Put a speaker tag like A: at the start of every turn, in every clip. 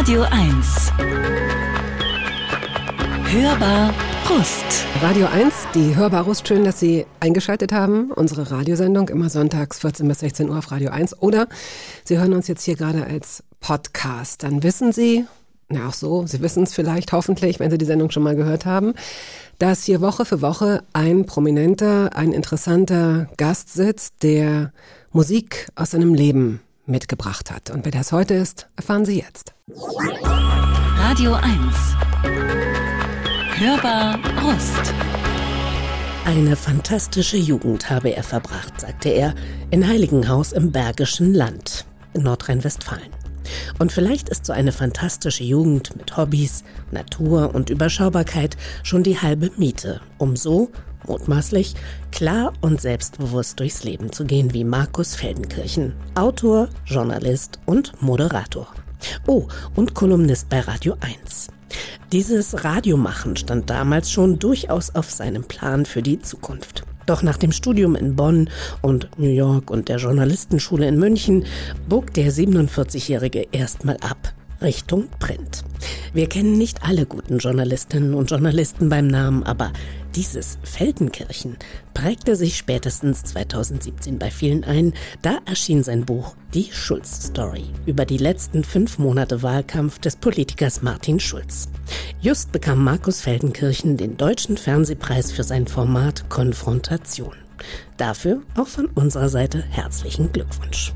A: Radio 1. Hörbar Brust.
B: Radio 1, die Hörbar Brust. Schön, dass Sie eingeschaltet haben. Unsere Radiosendung immer sonntags 14 bis 16 Uhr auf Radio 1. Oder Sie hören uns jetzt hier gerade als Podcast. Dann wissen Sie, na auch so, Sie wissen es vielleicht hoffentlich, wenn Sie die Sendung schon mal gehört haben, dass hier Woche für Woche ein prominenter, ein interessanter Gast sitzt, der Musik aus seinem Leben mitgebracht hat. Und wer das heute ist, erfahren Sie jetzt.
A: Radio 1. Hörbar Rust.
C: Eine fantastische Jugend habe er verbracht, sagte er, in Heiligenhaus im Bergischen Land in Nordrhein-Westfalen. Und vielleicht ist so eine fantastische Jugend mit Hobbys, Natur und Überschaubarkeit schon die halbe Miete, um so, mutmaßlich, klar und selbstbewusst durchs Leben zu gehen wie Markus Feldenkirchen, Autor, Journalist und Moderator. Oh, und Kolumnist bei Radio 1. Dieses Radiomachen stand damals schon durchaus auf seinem Plan für die Zukunft. Doch nach dem Studium in Bonn und New York und der Journalistenschule in München bog der 47-Jährige erstmal ab. Richtung Print. Wir kennen nicht alle guten Journalistinnen und Journalisten beim Namen, aber dieses Feldenkirchen prägte sich spätestens 2017 bei vielen ein. Da erschien sein Buch Die Schulz-Story über die letzten fünf Monate Wahlkampf des Politikers Martin Schulz. Just bekam Markus Feldenkirchen den Deutschen Fernsehpreis für sein Format Konfrontation. Dafür auch von unserer Seite herzlichen Glückwunsch.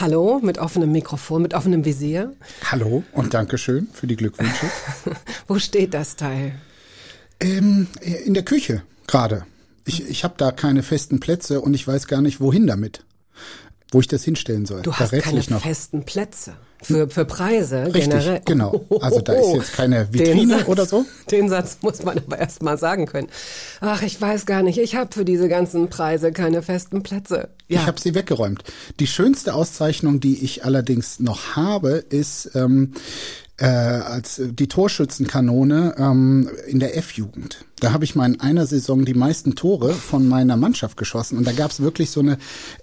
B: Hallo, mit offenem Mikrofon, mit offenem Visier.
D: Hallo und Dankeschön für die Glückwünsche.
B: Wo steht das Teil?
D: Ähm, in der Küche gerade. Ich, ich habe da keine festen Plätze und ich weiß gar nicht, wohin damit. Wo ich das hinstellen soll.
B: Du hast keine festen Plätze. Für, für Preise
D: Richtig,
B: generell.
D: genau. Also da ist jetzt keine Vitrine
B: Satz,
D: oder so.
B: Den Satz muss man aber erst mal sagen können. Ach, ich weiß gar nicht, ich habe für diese ganzen Preise keine festen Plätze.
D: Ja. Ich habe sie weggeräumt. Die schönste Auszeichnung, die ich allerdings noch habe, ist ähm, äh, als die Torschützenkanone ähm, in der F-Jugend. Da habe ich mal in einer Saison die meisten Tore von meiner Mannschaft geschossen und da gab es wirklich so eine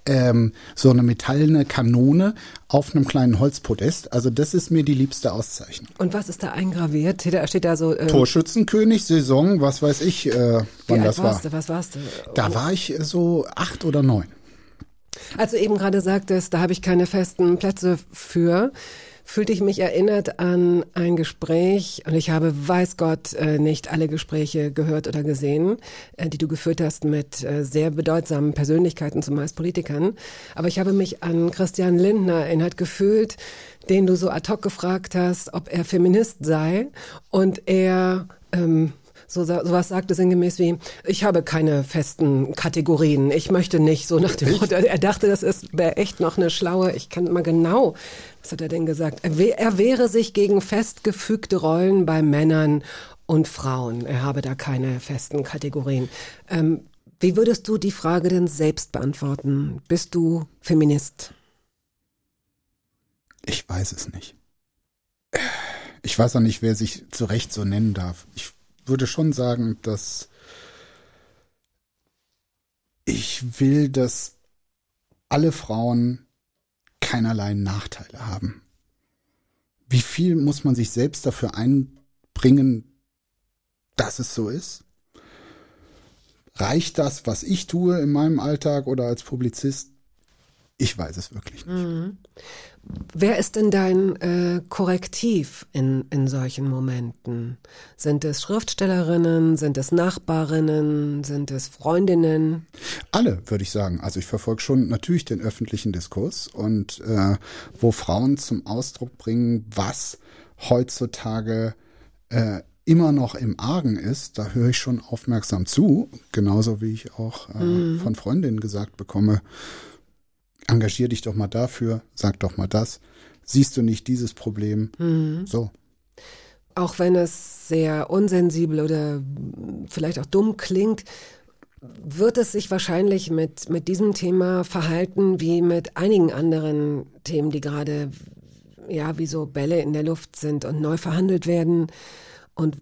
D: ähm, so eine metallene Kanone auf einem kleinen Holzpodest. Also das ist mir die liebste Auszeichnung.
B: Und was ist da eingraviert? Steht steht da so
D: ähm, Torschützenkönig Saison, was weiß ich, äh, wann das war.
B: Du? Was warst du?
D: Da war ich so acht oder neun.
B: Als du eben gerade sagtest, da habe ich keine festen Plätze für fühlte ich mich erinnert an ein Gespräch, und ich habe, weiß Gott, äh, nicht alle Gespräche gehört oder gesehen, äh, die du geführt hast mit äh, sehr bedeutsamen Persönlichkeiten, zumeist Politikern. Aber ich habe mich an Christian Lindner erinnert gefühlt, den du so ad hoc gefragt hast, ob er Feminist sei. Und er ähm, so sowas sagte sinngemäß wie, ich habe keine festen Kategorien. Ich möchte nicht so nach dem Motto. Er dachte, das ist wäre echt noch eine schlaue, ich kann mal genau, was hat er denn gesagt? Er, er wäre sich gegen festgefügte Rollen bei Männern und Frauen. Er habe da keine festen Kategorien. Ähm, wie würdest du die Frage denn selbst beantworten? Bist du Feminist?
D: Ich weiß es nicht. Ich weiß auch nicht, wer sich zu Recht so nennen darf. Ich würde schon sagen, dass ich will, dass alle Frauen keinerlei Nachteile haben. Wie viel muss man sich selbst dafür einbringen, dass es so ist? Reicht das, was ich tue in meinem Alltag oder als Publizist? Ich weiß es wirklich nicht. Mhm.
B: Wer ist denn dein äh, Korrektiv in, in solchen Momenten? Sind es Schriftstellerinnen, sind es Nachbarinnen, sind es Freundinnen?
D: Alle, würde ich sagen. Also ich verfolge schon natürlich den öffentlichen Diskurs und äh, wo Frauen zum Ausdruck bringen, was heutzutage äh, immer noch im Argen ist, da höre ich schon aufmerksam zu, genauso wie ich auch äh, mhm. von Freundinnen gesagt bekomme, engagier dich doch mal dafür, sag doch mal das. Siehst du nicht dieses Problem? Mhm. So.
B: Auch wenn es sehr unsensibel oder vielleicht auch dumm klingt, wird es sich wahrscheinlich mit, mit diesem Thema verhalten wie mit einigen anderen Themen, die gerade ja wie so Bälle in der Luft sind und neu verhandelt werden und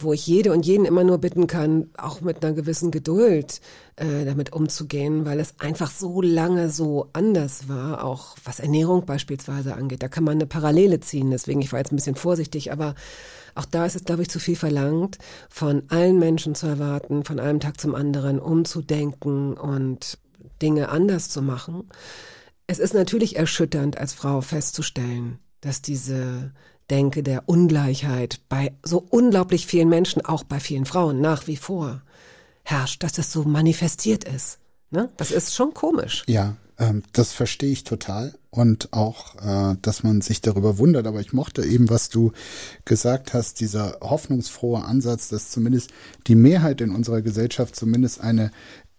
B: wo ich jede und jeden immer nur bitten kann, auch mit einer gewissen Geduld äh, damit umzugehen, weil es einfach so lange so anders war, auch was Ernährung beispielsweise angeht. Da kann man eine Parallele ziehen, deswegen ich war jetzt ein bisschen vorsichtig, aber auch da ist es, glaube ich, zu viel verlangt, von allen Menschen zu erwarten, von einem Tag zum anderen umzudenken und Dinge anders zu machen. Es ist natürlich erschütternd, als Frau festzustellen, dass diese Denke der Ungleichheit bei so unglaublich vielen Menschen, auch bei vielen Frauen nach wie vor herrscht, dass das so manifestiert ist. Ne? Das ist schon komisch.
D: Ja, ähm, das verstehe ich total und auch, äh, dass man sich darüber wundert. Aber ich mochte eben, was du gesagt hast, dieser hoffnungsfrohe Ansatz, dass zumindest die Mehrheit in unserer Gesellschaft zumindest eine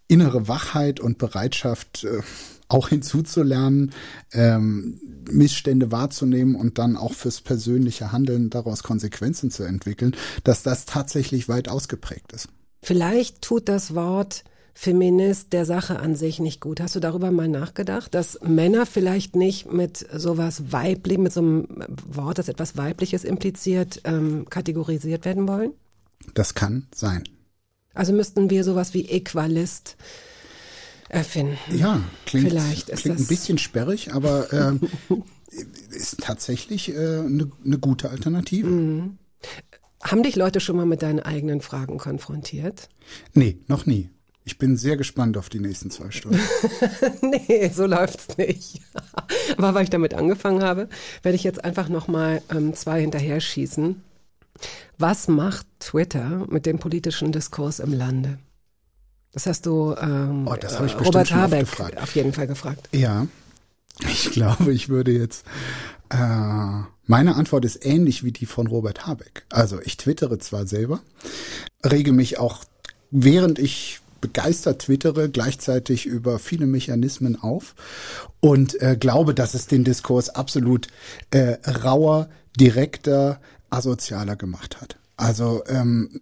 D: innere Wachheit und Bereitschaft äh, auch hinzuzulernen, ähm, Missstände wahrzunehmen und dann auch fürs persönliche Handeln daraus Konsequenzen zu entwickeln, dass das tatsächlich weit ausgeprägt ist.
B: Vielleicht tut das Wort Feminist der Sache an sich nicht gut. Hast du darüber mal nachgedacht, dass Männer vielleicht nicht mit sowas weiblich, mit so einem Wort, das etwas Weibliches impliziert, ähm, kategorisiert werden wollen?
D: Das kann sein.
B: Also müssten wir sowas wie Equalist erfinden.
D: Ja, klingt, Vielleicht ist klingt das ein bisschen sperrig, aber äh, ist tatsächlich äh, eine, eine gute Alternative. Mhm.
B: Haben dich Leute schon mal mit deinen eigenen Fragen konfrontiert?
D: Nee, noch nie. Ich bin sehr gespannt auf die nächsten zwei Stunden.
B: nee, so läuft's nicht. Aber weil ich damit angefangen habe, werde ich jetzt einfach noch mal ähm, zwei hinterher schießen. Was macht Twitter mit dem politischen Diskurs im Lande? Das hast du ähm,
D: oh, das ich
B: Robert Habeck auf jeden Fall gefragt.
D: Ja, ich glaube, ich würde jetzt. Äh, meine Antwort ist ähnlich wie die von Robert Habeck. Also ich twittere zwar selber, rege mich auch, während ich begeistert twittere, gleichzeitig über viele Mechanismen auf und äh, glaube, dass es den Diskurs absolut äh, rauer, direkter, asozialer gemacht hat. Also ähm,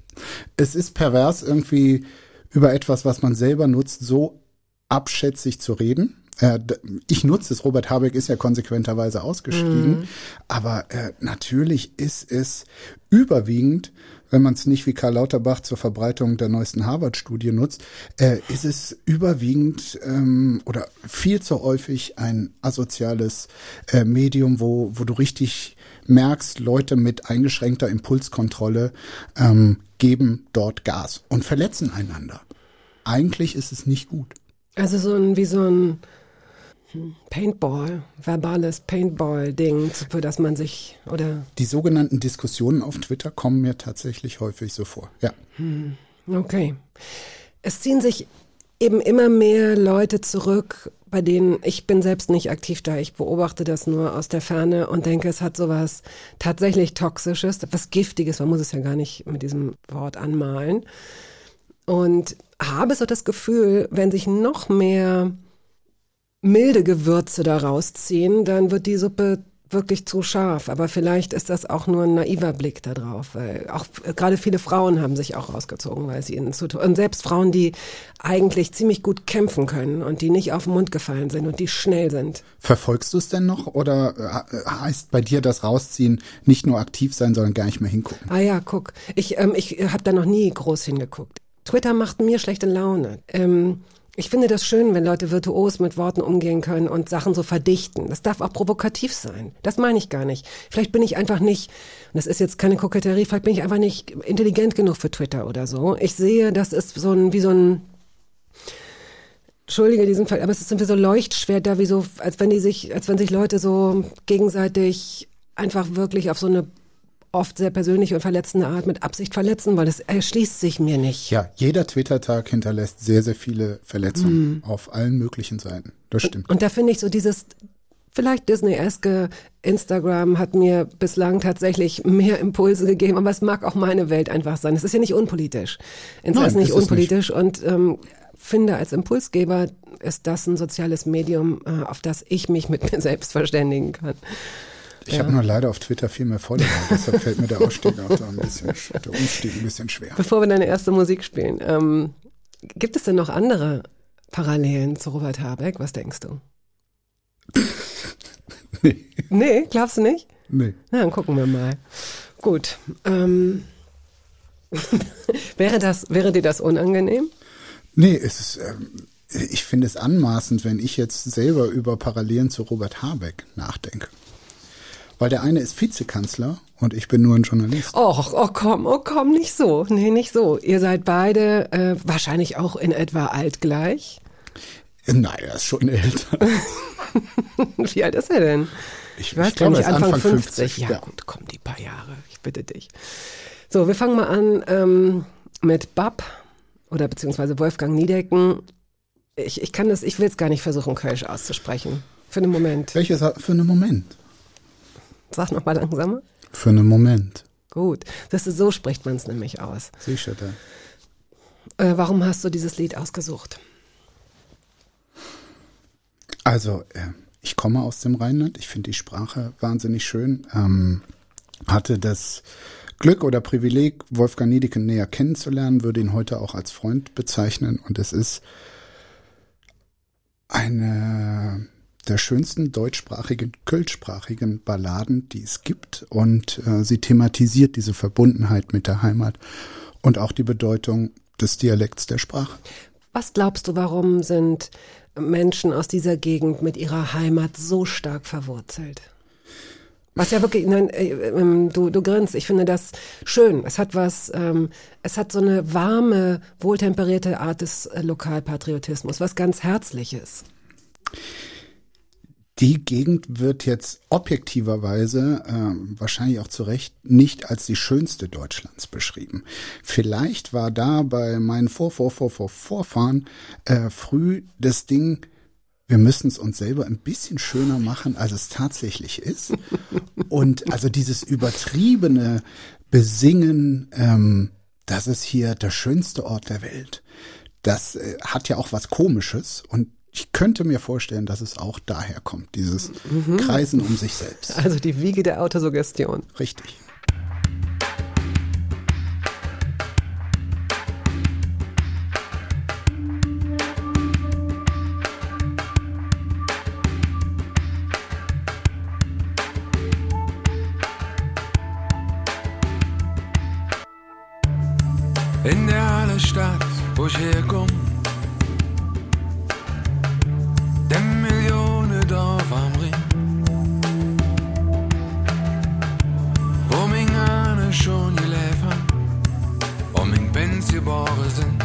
D: es ist pervers irgendwie über etwas, was man selber nutzt, so abschätzig zu reden. Äh, ich nutze es, Robert Habeck ist ja konsequenterweise ausgestiegen, mhm. aber äh, natürlich ist es überwiegend, wenn man es nicht wie Karl Lauterbach zur Verbreitung der neuesten Harvard-Studie nutzt, äh, ist es überwiegend ähm, oder viel zu häufig ein asoziales äh, Medium, wo, wo du richtig merkst, Leute mit eingeschränkter Impulskontrolle ähm, geben dort Gas und verletzen einander. Eigentlich ist es nicht gut.
B: Also so ein, wie so ein Paintball, verbales Paintball-Ding, für das man sich oder.
D: Die sogenannten Diskussionen auf Twitter kommen mir tatsächlich häufig so vor, ja.
B: Hm, okay. Es ziehen sich eben immer mehr Leute zurück, bei denen ich bin selbst nicht aktiv da. Ich beobachte das nur aus der Ferne und denke, es hat sowas tatsächlich Toxisches, was Giftiges. Man muss es ja gar nicht mit diesem Wort anmalen. Und habe so das Gefühl, wenn sich noch mehr milde Gewürze daraus ziehen, dann wird die Suppe wirklich zu scharf. Aber vielleicht ist das auch nur ein naiver Blick darauf. Weil auch gerade viele Frauen haben sich auch rausgezogen, weil sie ihnen zu tun. Und selbst Frauen, die eigentlich ziemlich gut kämpfen können und die nicht auf den Mund gefallen sind und die schnell sind.
D: Verfolgst du es denn noch oder äh, heißt bei dir das Rausziehen nicht nur aktiv sein, sondern gar nicht mehr hingucken?
B: Ah ja, guck. Ich, ähm, ich habe da noch nie groß hingeguckt. Twitter macht mir schlechte Laune. Ähm, ich finde das schön, wenn Leute virtuos mit Worten umgehen können und Sachen so verdichten. Das darf auch provokativ sein. Das meine ich gar nicht. Vielleicht bin ich einfach nicht, und das ist jetzt keine Koketterie, vielleicht bin ich einfach nicht intelligent genug für Twitter oder so. Ich sehe, das ist so ein, wie so ein, Entschuldige diesen Fall, aber es ist irgendwie so Leuchtschwert da, wie so, als wenn die sich, als wenn sich Leute so gegenseitig einfach wirklich auf so eine oft sehr persönliche und verletzende Art mit Absicht verletzen, weil es erschließt sich mir nicht.
D: Ja, jeder Twitter-Tag hinterlässt sehr, sehr viele Verletzungen mhm. auf allen möglichen Seiten. Das stimmt.
B: Und, und da finde ich so dieses vielleicht Disney-eske Instagram hat mir bislang tatsächlich mehr Impulse gegeben, aber es mag auch meine Welt einfach sein. Es ist ja nicht unpolitisch. Insta Nein, ist nicht unpolitisch nicht. und ähm, finde als Impulsgeber ist das ein soziales Medium, äh, auf das ich mich mit mir selbst verständigen kann.
D: Ich ja. habe nur leider auf Twitter viel mehr Follower, deshalb fällt mir der Ausstieg auch da ein bisschen, der Umstieg ein bisschen schwer.
B: Bevor wir deine erste Musik spielen, ähm, gibt es denn noch andere Parallelen zu Robert Habeck? Was denkst du?
D: nee.
B: Nee, glaubst du nicht?
D: Nee.
B: Na, dann gucken wir mal. Gut. Ähm, wäre, das, wäre dir das unangenehm?
D: Nee, es ist, ähm, ich finde es anmaßend, wenn ich jetzt selber über Parallelen zu Robert Habeck nachdenke. Weil der eine ist Vizekanzler und ich bin nur ein Journalist.
B: Och, oh komm, oh komm, nicht so. Nee, nicht so. Ihr seid beide äh, wahrscheinlich auch in etwa altgleich.
D: Nein, er ist schon älter.
B: Wie alt ist er denn?
D: Ich,
B: weiß
D: ich glaube, ist
B: Anfang,
D: 50.
B: 50. Ja, gut, komm, die paar Jahre. Ich bitte dich. So, wir fangen mal an ähm, mit Bab oder beziehungsweise Wolfgang Niedecken. Ich, ich kann das, ich will es gar nicht versuchen, Kölsch auszusprechen. Für einen Moment.
D: Welches für einen Moment?
B: Sag noch mal langsamer.
D: Für einen Moment.
B: Gut. Das ist, so spricht man es nämlich aus.
D: Sicher da.
B: Äh, warum hast du dieses Lied ausgesucht?
D: Also, äh, ich komme aus dem Rheinland. Ich finde die Sprache wahnsinnig schön. Ähm, hatte das Glück oder Privileg, Wolfgang Niedecken näher kennenzulernen, würde ihn heute auch als Freund bezeichnen. Und es ist eine der schönsten deutschsprachigen, kölschsprachigen Balladen, die es gibt. Und äh, sie thematisiert diese Verbundenheit mit der Heimat und auch die Bedeutung des Dialekts der Sprache.
B: Was glaubst du, warum sind Menschen aus dieser Gegend mit ihrer Heimat so stark verwurzelt? Was ja wirklich, nein, äh, ähm, du, du grinst, ich finde das schön. Es hat was, ähm, es hat so eine warme, wohltemperierte Art des äh, Lokalpatriotismus, was ganz Herzliches.
D: Die Gegend wird jetzt objektiverweise, äh, wahrscheinlich auch zu Recht, nicht als die schönste Deutschlands beschrieben. Vielleicht war da bei meinen Vor, Vor, Vor, Vor, Vorfahren äh, früh das Ding, wir müssen es uns selber ein bisschen schöner machen, als es tatsächlich ist. Und also dieses übertriebene Besingen, ähm, das ist hier der schönste Ort der Welt. Das äh, hat ja auch was Komisches und ich könnte mir vorstellen, dass es auch daher kommt, dieses Kreisen um sich selbst.
B: Also die Wiege der Autosuggestion.
D: Richtig.
E: In der alle Stadt, wo ich herkomm, geboren sind.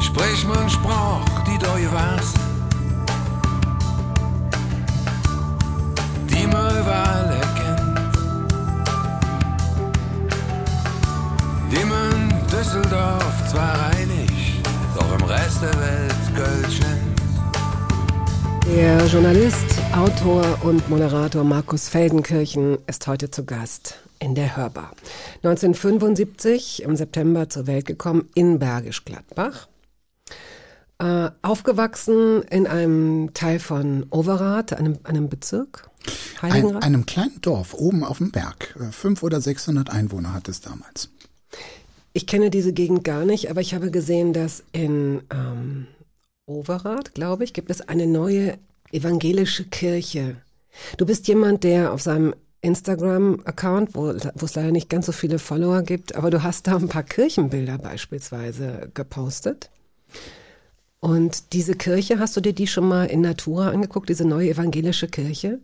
E: Sprich man Sprach, die da was, die man überall erkennt. Die man Düsseldorf zwar reinig, doch im Rest der Welt Kölsch nennt.
B: Der Journalist, Autor und Moderator Markus Feldenkirchen ist heute zu Gast in der Hörbar. 1975 im September zur Welt gekommen in Bergisch Gladbach. Äh, aufgewachsen in einem Teil von Overath, einem, einem Bezirk.
D: Ein, einem kleinen Dorf oben auf dem Berg. Äh, Fünf oder 600 Einwohner hat es damals.
B: Ich kenne diese Gegend gar nicht, aber ich habe gesehen, dass in ähm, Overath, glaube ich, gibt es eine neue evangelische Kirche. Du bist jemand, der auf seinem Instagram-Account, wo, wo es leider nicht ganz so viele Follower gibt, aber du hast da ein paar Kirchenbilder beispielsweise gepostet. Und diese Kirche, hast du dir die schon mal in Natura angeguckt, diese neue evangelische Kirche?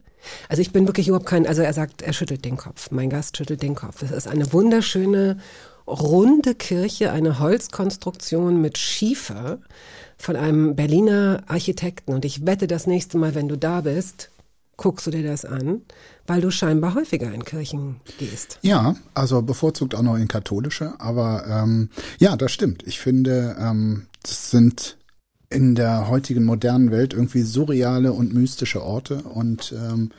B: Also ich bin wirklich überhaupt kein, also er sagt, er schüttelt den Kopf. Mein Gast schüttelt den Kopf. Es ist eine wunderschöne, runde Kirche, eine Holzkonstruktion mit Schiefer von einem Berliner Architekten. Und ich wette, das nächste Mal, wenn du da bist, guckst du dir das an, weil du scheinbar häufiger in Kirchen gehst.
D: Ja, also bevorzugt auch noch in katholische, aber ähm, ja, das stimmt. Ich finde, ähm, das sind in der heutigen modernen Welt irgendwie surreale und mystische Orte und ähm,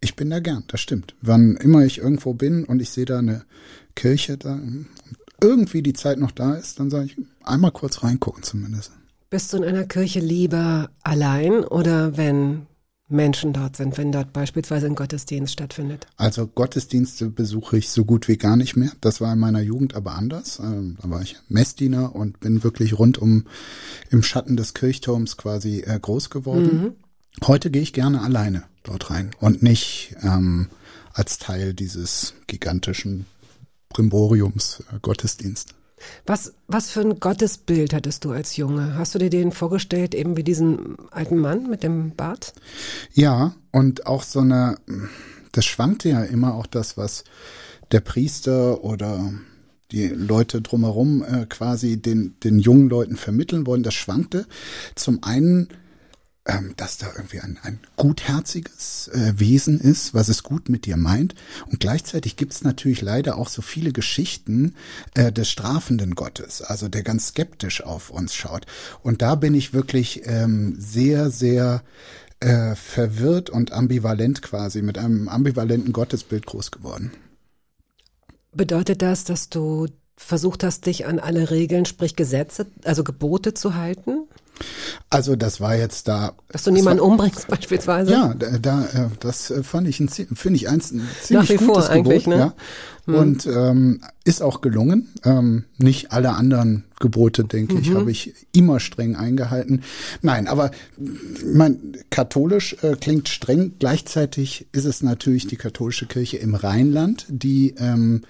D: ich bin da gern, das stimmt. Wann immer ich irgendwo bin und ich sehe da eine Kirche, da irgendwie die Zeit noch da ist, dann sage ich einmal kurz reingucken zumindest.
B: Bist du in einer Kirche lieber allein oder wenn Menschen dort sind, wenn dort beispielsweise ein Gottesdienst stattfindet?
D: Also Gottesdienste besuche ich so gut wie gar nicht mehr. Das war in meiner Jugend aber anders. Ähm, Da war ich Messdiener und bin wirklich rundum im Schatten des Kirchturms quasi äh, groß geworden. Heute gehe ich gerne alleine dort rein und nicht ähm, als Teil dieses gigantischen Brimboriums äh, Gottesdienst.
B: Was, was für ein Gottesbild hattest du als Junge? Hast du dir den vorgestellt, eben wie diesen alten Mann mit dem Bart?
D: Ja, und auch so eine, das schwankte ja immer auch das, was der Priester oder die Leute drumherum äh, quasi den, den jungen Leuten vermitteln wollen. Das schwankte zum einen ähm, dass da irgendwie ein, ein gutherziges äh, Wesen ist, was es gut mit dir meint. Und gleichzeitig gibt es natürlich leider auch so viele Geschichten äh, des strafenden Gottes, also der ganz skeptisch auf uns schaut. Und da bin ich wirklich ähm, sehr, sehr äh, verwirrt und ambivalent quasi, mit einem ambivalenten Gottesbild groß geworden.
B: Bedeutet das, dass du versucht hast, dich an alle Regeln, sprich Gesetze, also Gebote zu halten?
D: Also das war jetzt da.
B: Dass du niemanden war, umbringst beispielsweise.
D: Ja, da, äh, das äh, fand ich ein, finde ich eins ein ziemlich
B: Nach wie
D: gutes
B: vor eigentlich,
D: Gebot,
B: ne?
D: ja. Hm. Und ähm, ist auch gelungen. Ähm, nicht alle anderen Gebote, denke mhm. ich, habe ich immer streng eingehalten. Nein, aber mein katholisch äh, klingt streng. Gleichzeitig ist es natürlich die katholische Kirche im Rheinland, die ähm,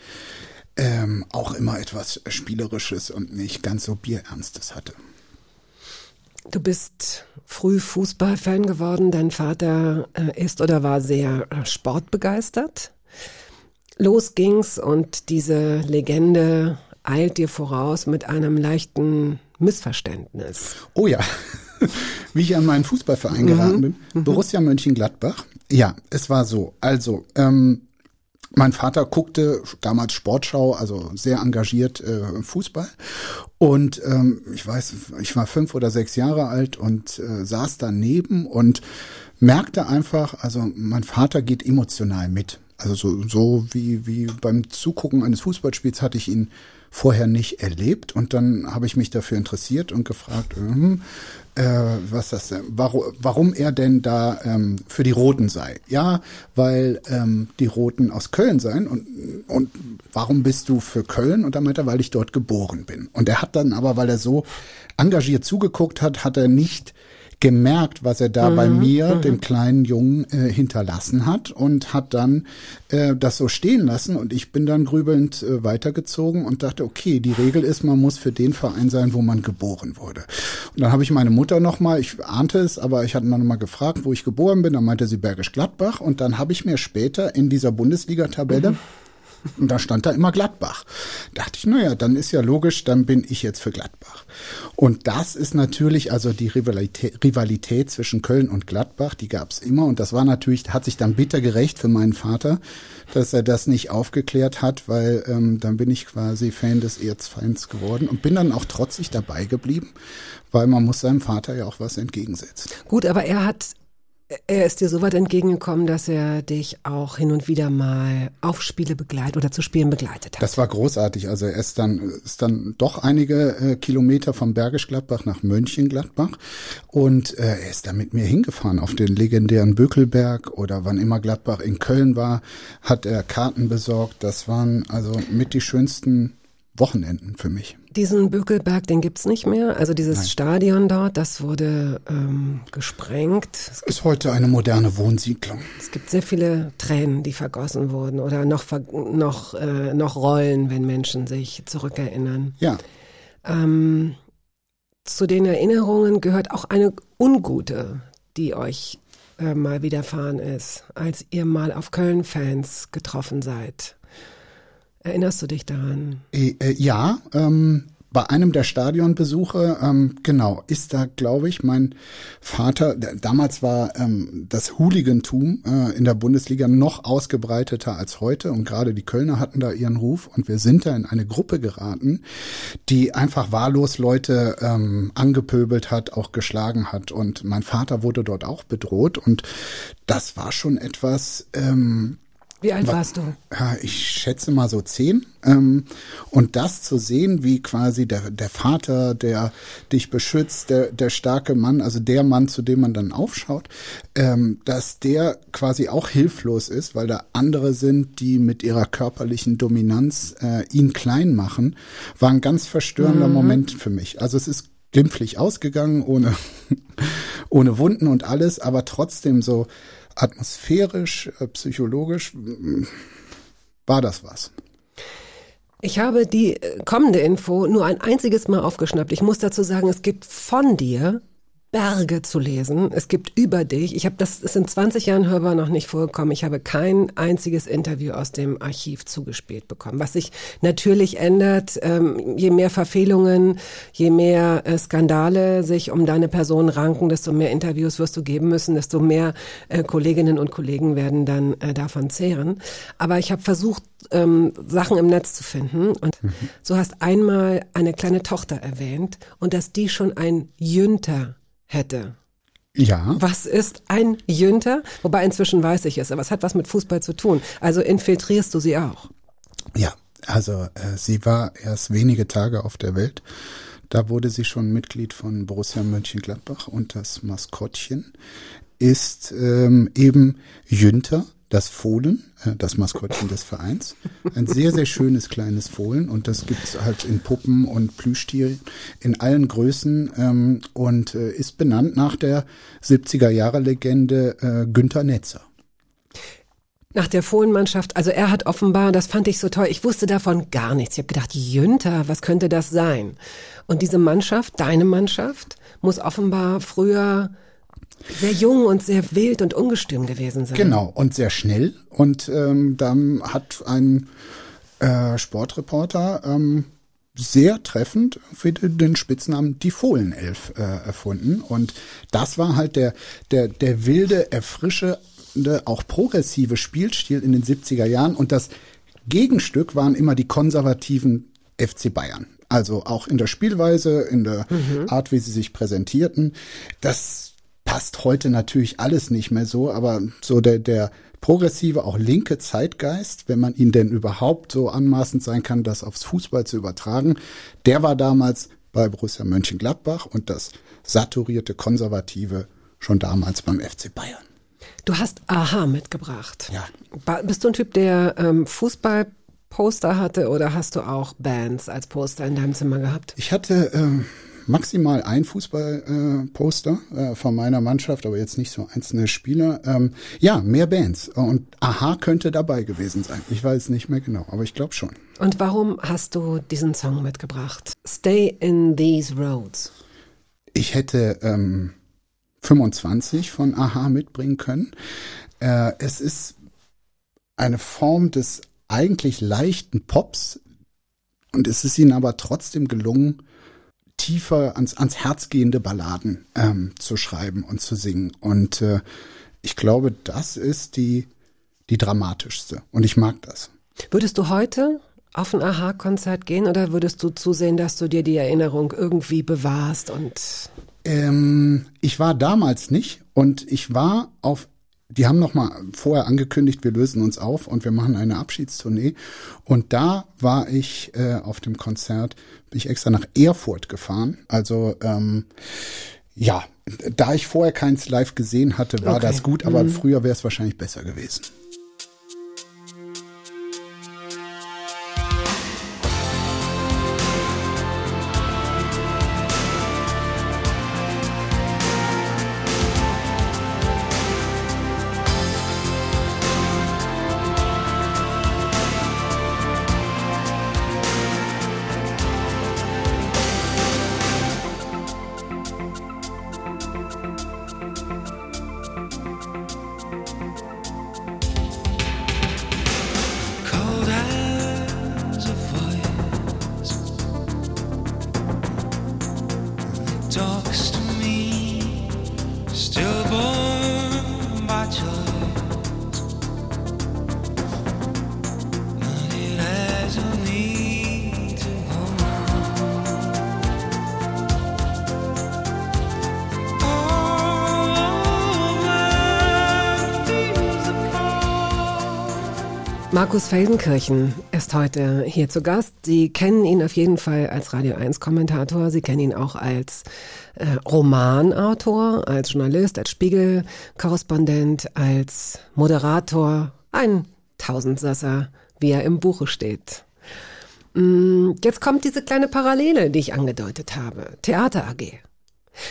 D: ähm, auch immer etwas Spielerisches und nicht ganz so Bierernstes hatte.
B: Du bist früh Fußballfan geworden. Dein Vater äh, ist oder war sehr äh, sportbegeistert. Los ging's und diese Legende eilt dir voraus mit einem leichten Missverständnis.
D: Oh ja. Wie ich an meinen Fußballverein geraten mhm. bin. Mhm. Borussia Mönchengladbach. Ja, es war so. Also, ähm, mein Vater guckte damals Sportschau, also sehr engagiert äh, Fußball. Und ähm, ich weiß, ich war fünf oder sechs Jahre alt und äh, saß daneben und merkte einfach, also mein Vater geht emotional mit. Also so, so wie, wie beim Zugucken eines Fußballspiels hatte ich ihn vorher nicht erlebt und dann habe ich mich dafür interessiert und gefragt, hm, äh, was das denn, warum, warum er denn da ähm, für die Roten sei. Ja, weil ähm, die Roten aus Köln seien und, und warum bist du für Köln? Und dann meinte er, weil ich dort geboren bin. Und er hat dann aber, weil er so engagiert zugeguckt hat, hat er nicht gemerkt, was er da mhm, bei mir, mhm. dem kleinen Jungen, äh, hinterlassen hat und hat dann äh, das so stehen lassen und ich bin dann grübelnd äh, weitergezogen und dachte, okay, die Regel ist, man muss für den Verein sein, wo man geboren wurde. Und dann habe ich meine Mutter nochmal, ich ahnte es, aber ich hatte noch mal gefragt, wo ich geboren bin, dann meinte sie Bergisch Gladbach und dann habe ich mir später in dieser Bundesliga-Tabelle mhm und da stand da immer Gladbach. dachte ich, naja, dann ist ja logisch, dann bin ich jetzt für Gladbach. Und das ist natürlich, also die Rivalität, Rivalität zwischen Köln und Gladbach, die gab es immer. Und das war natürlich, hat sich dann bitter gerecht für meinen Vater, dass er das nicht aufgeklärt hat, weil ähm, dann bin ich quasi Fan des Erzfeinds geworden und bin dann auch trotzig dabei geblieben, weil man muss seinem Vater ja auch was entgegensetzen.
B: Gut, aber er hat er ist dir so weit entgegengekommen, dass er dich auch hin und wieder mal auf Spiele begleitet oder zu Spielen begleitet hat.
D: Das war großartig. Also er ist dann, ist dann doch einige äh, Kilometer vom Bergisch Gladbach nach Mönchengladbach und äh, er ist da mit mir hingefahren auf den legendären Bökelberg oder wann immer Gladbach in Köln war, hat er Karten besorgt. Das waren also mit die schönsten Wochenenden für mich.
B: Diesen Bökelberg, den gibt's nicht mehr. Also dieses Nein. Stadion dort, das wurde ähm, gesprengt.
D: Es ist heute eine moderne Wohnsiedlung.
B: Es gibt sehr viele Tränen, die vergossen wurden oder noch, noch, äh, noch rollen, wenn Menschen sich zurückerinnern.
D: Ja.
B: Ähm, zu den Erinnerungen gehört auch eine ungute, die euch äh, mal widerfahren ist, als ihr mal auf Köln-Fans getroffen seid. Erinnerst du dich daran?
D: Äh, äh, ja, ähm, bei einem der Stadionbesuche, ähm, genau, ist da, glaube ich, mein Vater, damals war ähm, das Hooligantum äh, in der Bundesliga noch ausgebreiteter als heute und gerade die Kölner hatten da ihren Ruf und wir sind da in eine Gruppe geraten, die einfach wahllos Leute ähm, angepöbelt hat, auch geschlagen hat und mein Vater wurde dort auch bedroht und das war schon etwas, ähm,
B: wie alt warst du?
D: Ja, ich schätze mal so zehn. Ähm, und das zu sehen, wie quasi der, der Vater, der dich beschützt, der, der starke Mann, also der Mann, zu dem man dann aufschaut, ähm, dass der quasi auch hilflos ist, weil da andere sind, die mit ihrer körperlichen Dominanz äh, ihn klein machen, war ein ganz verstörender mhm. Moment für mich. Also es ist glimpflich ausgegangen, ohne, ohne Wunden und alles, aber trotzdem so atmosphärisch, äh, psychologisch war das was.
B: Ich habe die äh, kommende Info nur ein einziges Mal aufgeschnappt. Ich muss dazu sagen, es gibt von dir Berge zu lesen. Es gibt über dich. Ich habe das ist in 20 Jahren hörbar noch nicht vorgekommen. Ich habe kein einziges Interview aus dem Archiv zugespielt bekommen. Was sich natürlich ändert, ähm, je mehr Verfehlungen, je mehr äh, Skandale sich um deine Person ranken, desto mehr Interviews wirst du geben müssen, desto mehr äh, Kolleginnen und Kollegen werden dann äh, davon zehren. Aber ich habe versucht, ähm, Sachen im Netz zu finden. Und mhm. so hast einmal eine kleine Tochter erwähnt und dass die schon ein Jünter hätte.
D: Ja.
B: Was ist ein Jünter? Wobei inzwischen weiß ich es, aber es hat was mit Fußball zu tun. Also infiltrierst du sie auch.
D: Ja, also äh, sie war erst wenige Tage auf der Welt. Da wurde sie schon Mitglied von Borussia Mönchengladbach und das Maskottchen ist ähm, eben Jünter das Fohlen, äh, das Maskottchen des Vereins. Ein sehr, sehr schönes kleines Fohlen und das gibt's halt in Puppen und Plüschtieren in allen Größen ähm, und äh, ist benannt nach der 70er-Jahre-Legende äh, Günther Netzer.
B: Nach der Fohlenmannschaft, also er hat offenbar, das fand ich so toll, ich wusste davon gar nichts. Ich habe gedacht, Jünter, was könnte das sein? Und diese Mannschaft, deine Mannschaft, muss offenbar früher sehr jung und sehr wild und ungestüm gewesen sein.
D: Genau, und sehr schnell. Und ähm, dann hat ein äh, Sportreporter ähm, sehr treffend für den Spitznamen die Fohlenelf äh, erfunden. Und das war halt der, der, der wilde, erfrischende, auch progressive Spielstil in den 70er Jahren. Und das Gegenstück waren immer die konservativen FC Bayern. Also auch in der Spielweise, in der mhm. Art, wie sie sich präsentierten. Das passt heute natürlich alles nicht mehr so, aber so der, der progressive, auch linke Zeitgeist, wenn man ihn denn überhaupt so anmaßend sein kann, das aufs Fußball zu übertragen, der war damals bei Borussia Mönchengladbach und das saturierte Konservative schon damals beim FC Bayern.
B: Du hast Aha mitgebracht.
D: Ja.
B: Bist du ein Typ, der ähm, Fußball Poster hatte oder hast du auch Bands als Poster in deinem Zimmer gehabt?
D: Ich hatte ähm, maximal ein Fußballposter äh, äh, von meiner Mannschaft, aber jetzt nicht so einzelne Spieler. Ähm, ja, mehr Bands. Und Aha könnte dabei gewesen sein. Ich weiß nicht mehr genau, aber ich glaube schon.
B: Und warum hast du diesen Song mitgebracht? Stay in these roads.
D: Ich hätte ähm, 25 von Aha mitbringen können. Äh, es ist eine Form des eigentlich leichten Pops, und es ist ihnen aber trotzdem gelungen, tiefer ans, ans Herz gehende Balladen ähm, zu schreiben und zu singen. Und äh, ich glaube, das ist die, die dramatischste. Und ich mag das.
B: Würdest du heute auf ein Aha-Konzert gehen oder würdest du zusehen, dass du dir die Erinnerung irgendwie bewahrst und
D: ähm, ich war damals nicht und ich war auf die haben noch mal vorher angekündigt, wir lösen uns auf und wir machen eine Abschiedstournee. Und da war ich äh, auf dem Konzert, bin ich extra nach Erfurt gefahren. Also ähm, ja, da ich vorher keins live gesehen hatte, war okay. das gut, aber mhm. früher wäre es wahrscheinlich besser gewesen.
B: Markus Feldenkirchen ist heute hier zu Gast. Sie kennen ihn auf jeden Fall als Radio 1 Kommentator. Sie kennen ihn auch als äh, Romanautor, als Journalist, als Spiegelkorrespondent, als Moderator. Ein Tausendsasser, wie er im Buche steht. Mm, jetzt kommt diese kleine Parallele, die ich angedeutet habe. Theater AG.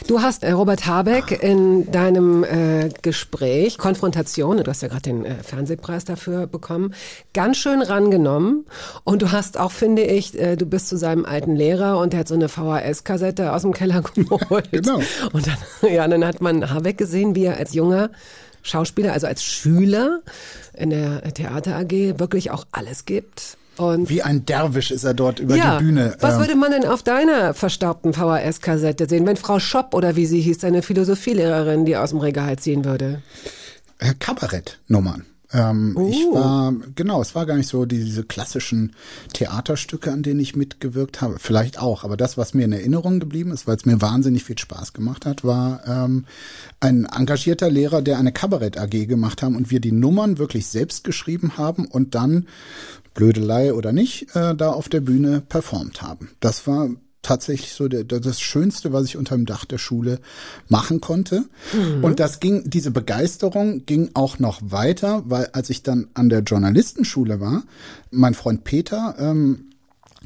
B: Du hast äh, Robert Habeck in deinem äh, Gespräch, Konfrontation, du hast ja gerade den äh, Fernsehpreis dafür bekommen, ganz schön rangenommen. Und du hast auch, finde ich, äh, du bist zu seinem alten Lehrer und der hat so eine VHS-Kassette aus dem Keller geholt.
D: Genau.
B: Und dann, ja, dann hat man Habeck gesehen, wie er als junger Schauspieler, also als Schüler in der Theater AG wirklich auch alles gibt. Und
D: Wie ein Derwisch ist er dort über
B: ja,
D: die Bühne.
B: was
D: ähm,
B: würde man denn auf deiner verstaubten VHS-Kassette sehen, wenn Frau Schopp oder wie sie hieß, deine Philosophielehrerin, die aus dem Regal ziehen würde?
D: äh, Kabarettnummern. Ähm, Ich
B: Oh.
D: war, genau, es war gar nicht so die, diese klassischen Theaterstücke, an denen ich mitgewirkt habe. Vielleicht auch, aber das, was mir in Erinnerung geblieben ist, weil es mir wahnsinnig viel Spaß gemacht hat, war ähm, ein engagierter Lehrer, der eine Kabarett-AG gemacht haben und wir die Nummern wirklich selbst geschrieben haben und dann, Blödelei oder nicht, äh, da auf der Bühne performt haben. Das war tatsächlich so der, das Schönste, was ich unter dem Dach der Schule machen konnte. Und das ging, diese Begeisterung ging auch noch weiter, weil als ich dann an der Journalistenschule war, mein Freund Peter, ähm,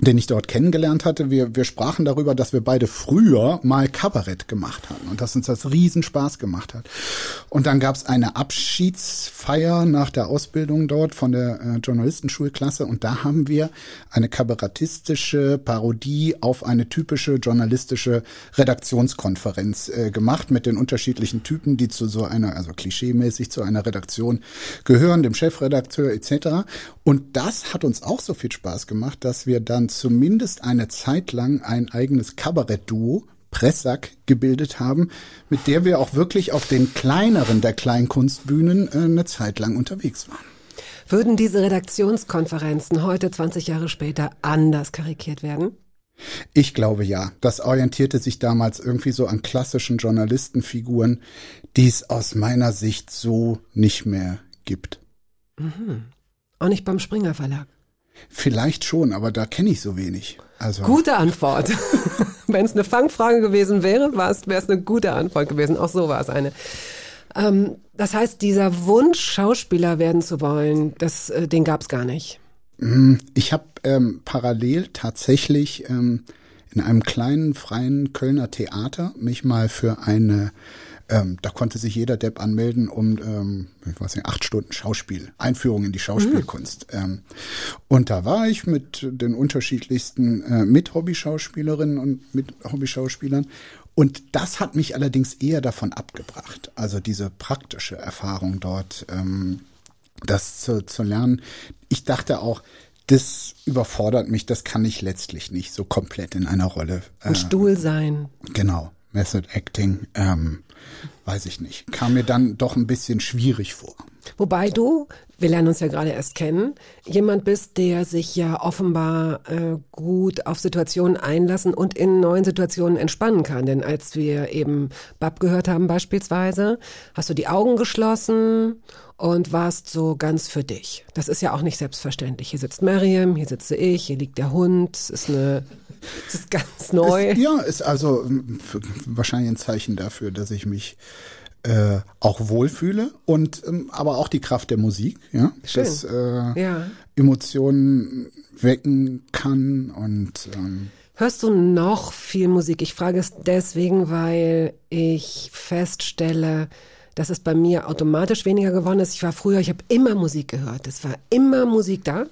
D: den ich dort kennengelernt hatte, wir, wir sprachen darüber, dass wir beide früher mal Kabarett gemacht haben und dass uns das riesen Spaß gemacht hat. Und dann gab es eine Abschiedsfeier nach der Ausbildung dort von der äh, Journalistenschulklasse und da haben wir eine kabarettistische Parodie auf eine typische journalistische Redaktionskonferenz äh, gemacht mit den unterschiedlichen Typen, die zu so einer, also klischeemäßig zu einer Redaktion gehören, dem Chefredakteur etc. Und das hat uns auch so viel Spaß gemacht, dass wir dann zumindest eine Zeit lang ein eigenes Kabarettduo Pressack gebildet haben, mit der wir auch wirklich auf den kleineren der Kleinkunstbühnen äh, eine Zeit lang unterwegs waren.
B: Würden diese Redaktionskonferenzen heute, 20 Jahre später, anders karikiert werden?
D: Ich glaube ja. Das orientierte sich damals irgendwie so an klassischen Journalistenfiguren, die es aus meiner Sicht so nicht mehr gibt.
B: Auch nicht beim Springer Verlag.
D: Vielleicht schon, aber da kenne ich so wenig. Also
B: Gute Antwort. Wenn es eine Fangfrage gewesen wäre, wäre es eine gute Antwort gewesen. Auch so war es eine. Ähm, das heißt, dieser Wunsch, Schauspieler werden zu wollen, das, äh, den gab es gar nicht.
D: Ich habe ähm, parallel tatsächlich ähm, in einem kleinen freien Kölner Theater mich mal für eine, ähm, da konnte sich jeder Depp anmelden, um, ähm, ich weiß nicht, acht Stunden Schauspiel, Einführung in die Schauspielkunst. Ähm, und da war ich mit den unterschiedlichsten äh, mit Hobbyschauspielerinnen und mit Hobbyschauspielern. Und das hat mich allerdings eher davon abgebracht. Also diese praktische Erfahrung dort. Ähm, das zu, zu lernen. Ich dachte auch, das überfordert mich, das kann ich letztlich nicht so komplett in einer Rolle.
B: Ein
D: Äh,
B: Stuhl sein.
D: genau, Method Acting, ähm, weiß ich nicht. Kam mir dann doch ein bisschen schwierig vor.
B: Wobei du, wir lernen uns ja gerade erst kennen, jemand bist, der sich ja offenbar äh, gut auf Situationen einlassen und in neuen Situationen entspannen kann. Denn als wir eben Bab gehört haben beispielsweise, hast du die Augen geschlossen und warst so ganz für dich. Das ist ja auch nicht selbstverständlich. Hier sitzt Miriam, hier sitze ich, hier liegt der Hund. Es ist eine, es ist ganz neu.
D: Ist, ja, ist also f- wahrscheinlich ein Zeichen dafür, dass ich mich äh, auch wohlfühle und ähm, aber auch die Kraft der Musik, ja,
B: Schön.
D: das äh,
B: Ja.
D: Emotionen wecken kann und ähm,
B: Hörst du noch viel Musik? Ich frage es deswegen, weil ich feststelle, dass es bei mir automatisch weniger geworden ist. Ich war früher, ich habe immer Musik gehört. Es war immer Musik da.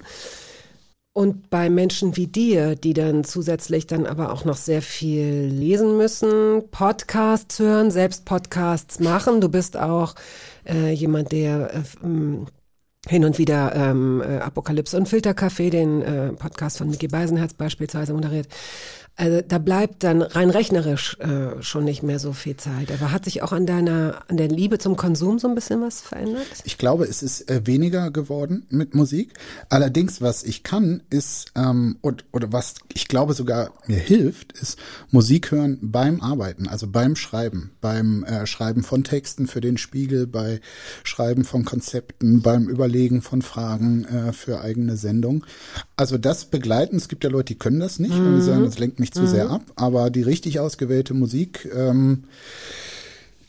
B: Und bei Menschen wie dir, die dann zusätzlich dann aber auch noch sehr viel lesen müssen, Podcasts hören, selbst Podcasts machen. Du bist auch äh, jemand, der äh, hin und wieder ähm, äh, Apokalypse und Filterkaffee, den äh, Podcast von Mickey Beisenherz beispielsweise moderiert. Also da bleibt dann rein rechnerisch äh, schon nicht mehr so viel Zeit. Aber hat sich auch an deiner, an der Liebe zum Konsum so ein bisschen was verändert?
D: Ich glaube, es ist äh, weniger geworden mit Musik. Allerdings, was ich kann, ist, ähm, und, oder was ich glaube sogar mir hilft, ist Musik hören beim Arbeiten, also beim Schreiben, beim äh, Schreiben von Texten für den Spiegel, bei Schreiben von Konzepten, beim Überlegen von Fragen äh, für eigene Sendung. Also das begleiten, es gibt ja Leute, die können das nicht, weil die sagen, das lenkt mich zu sehr ab, aber die richtig ausgewählte Musik, ähm,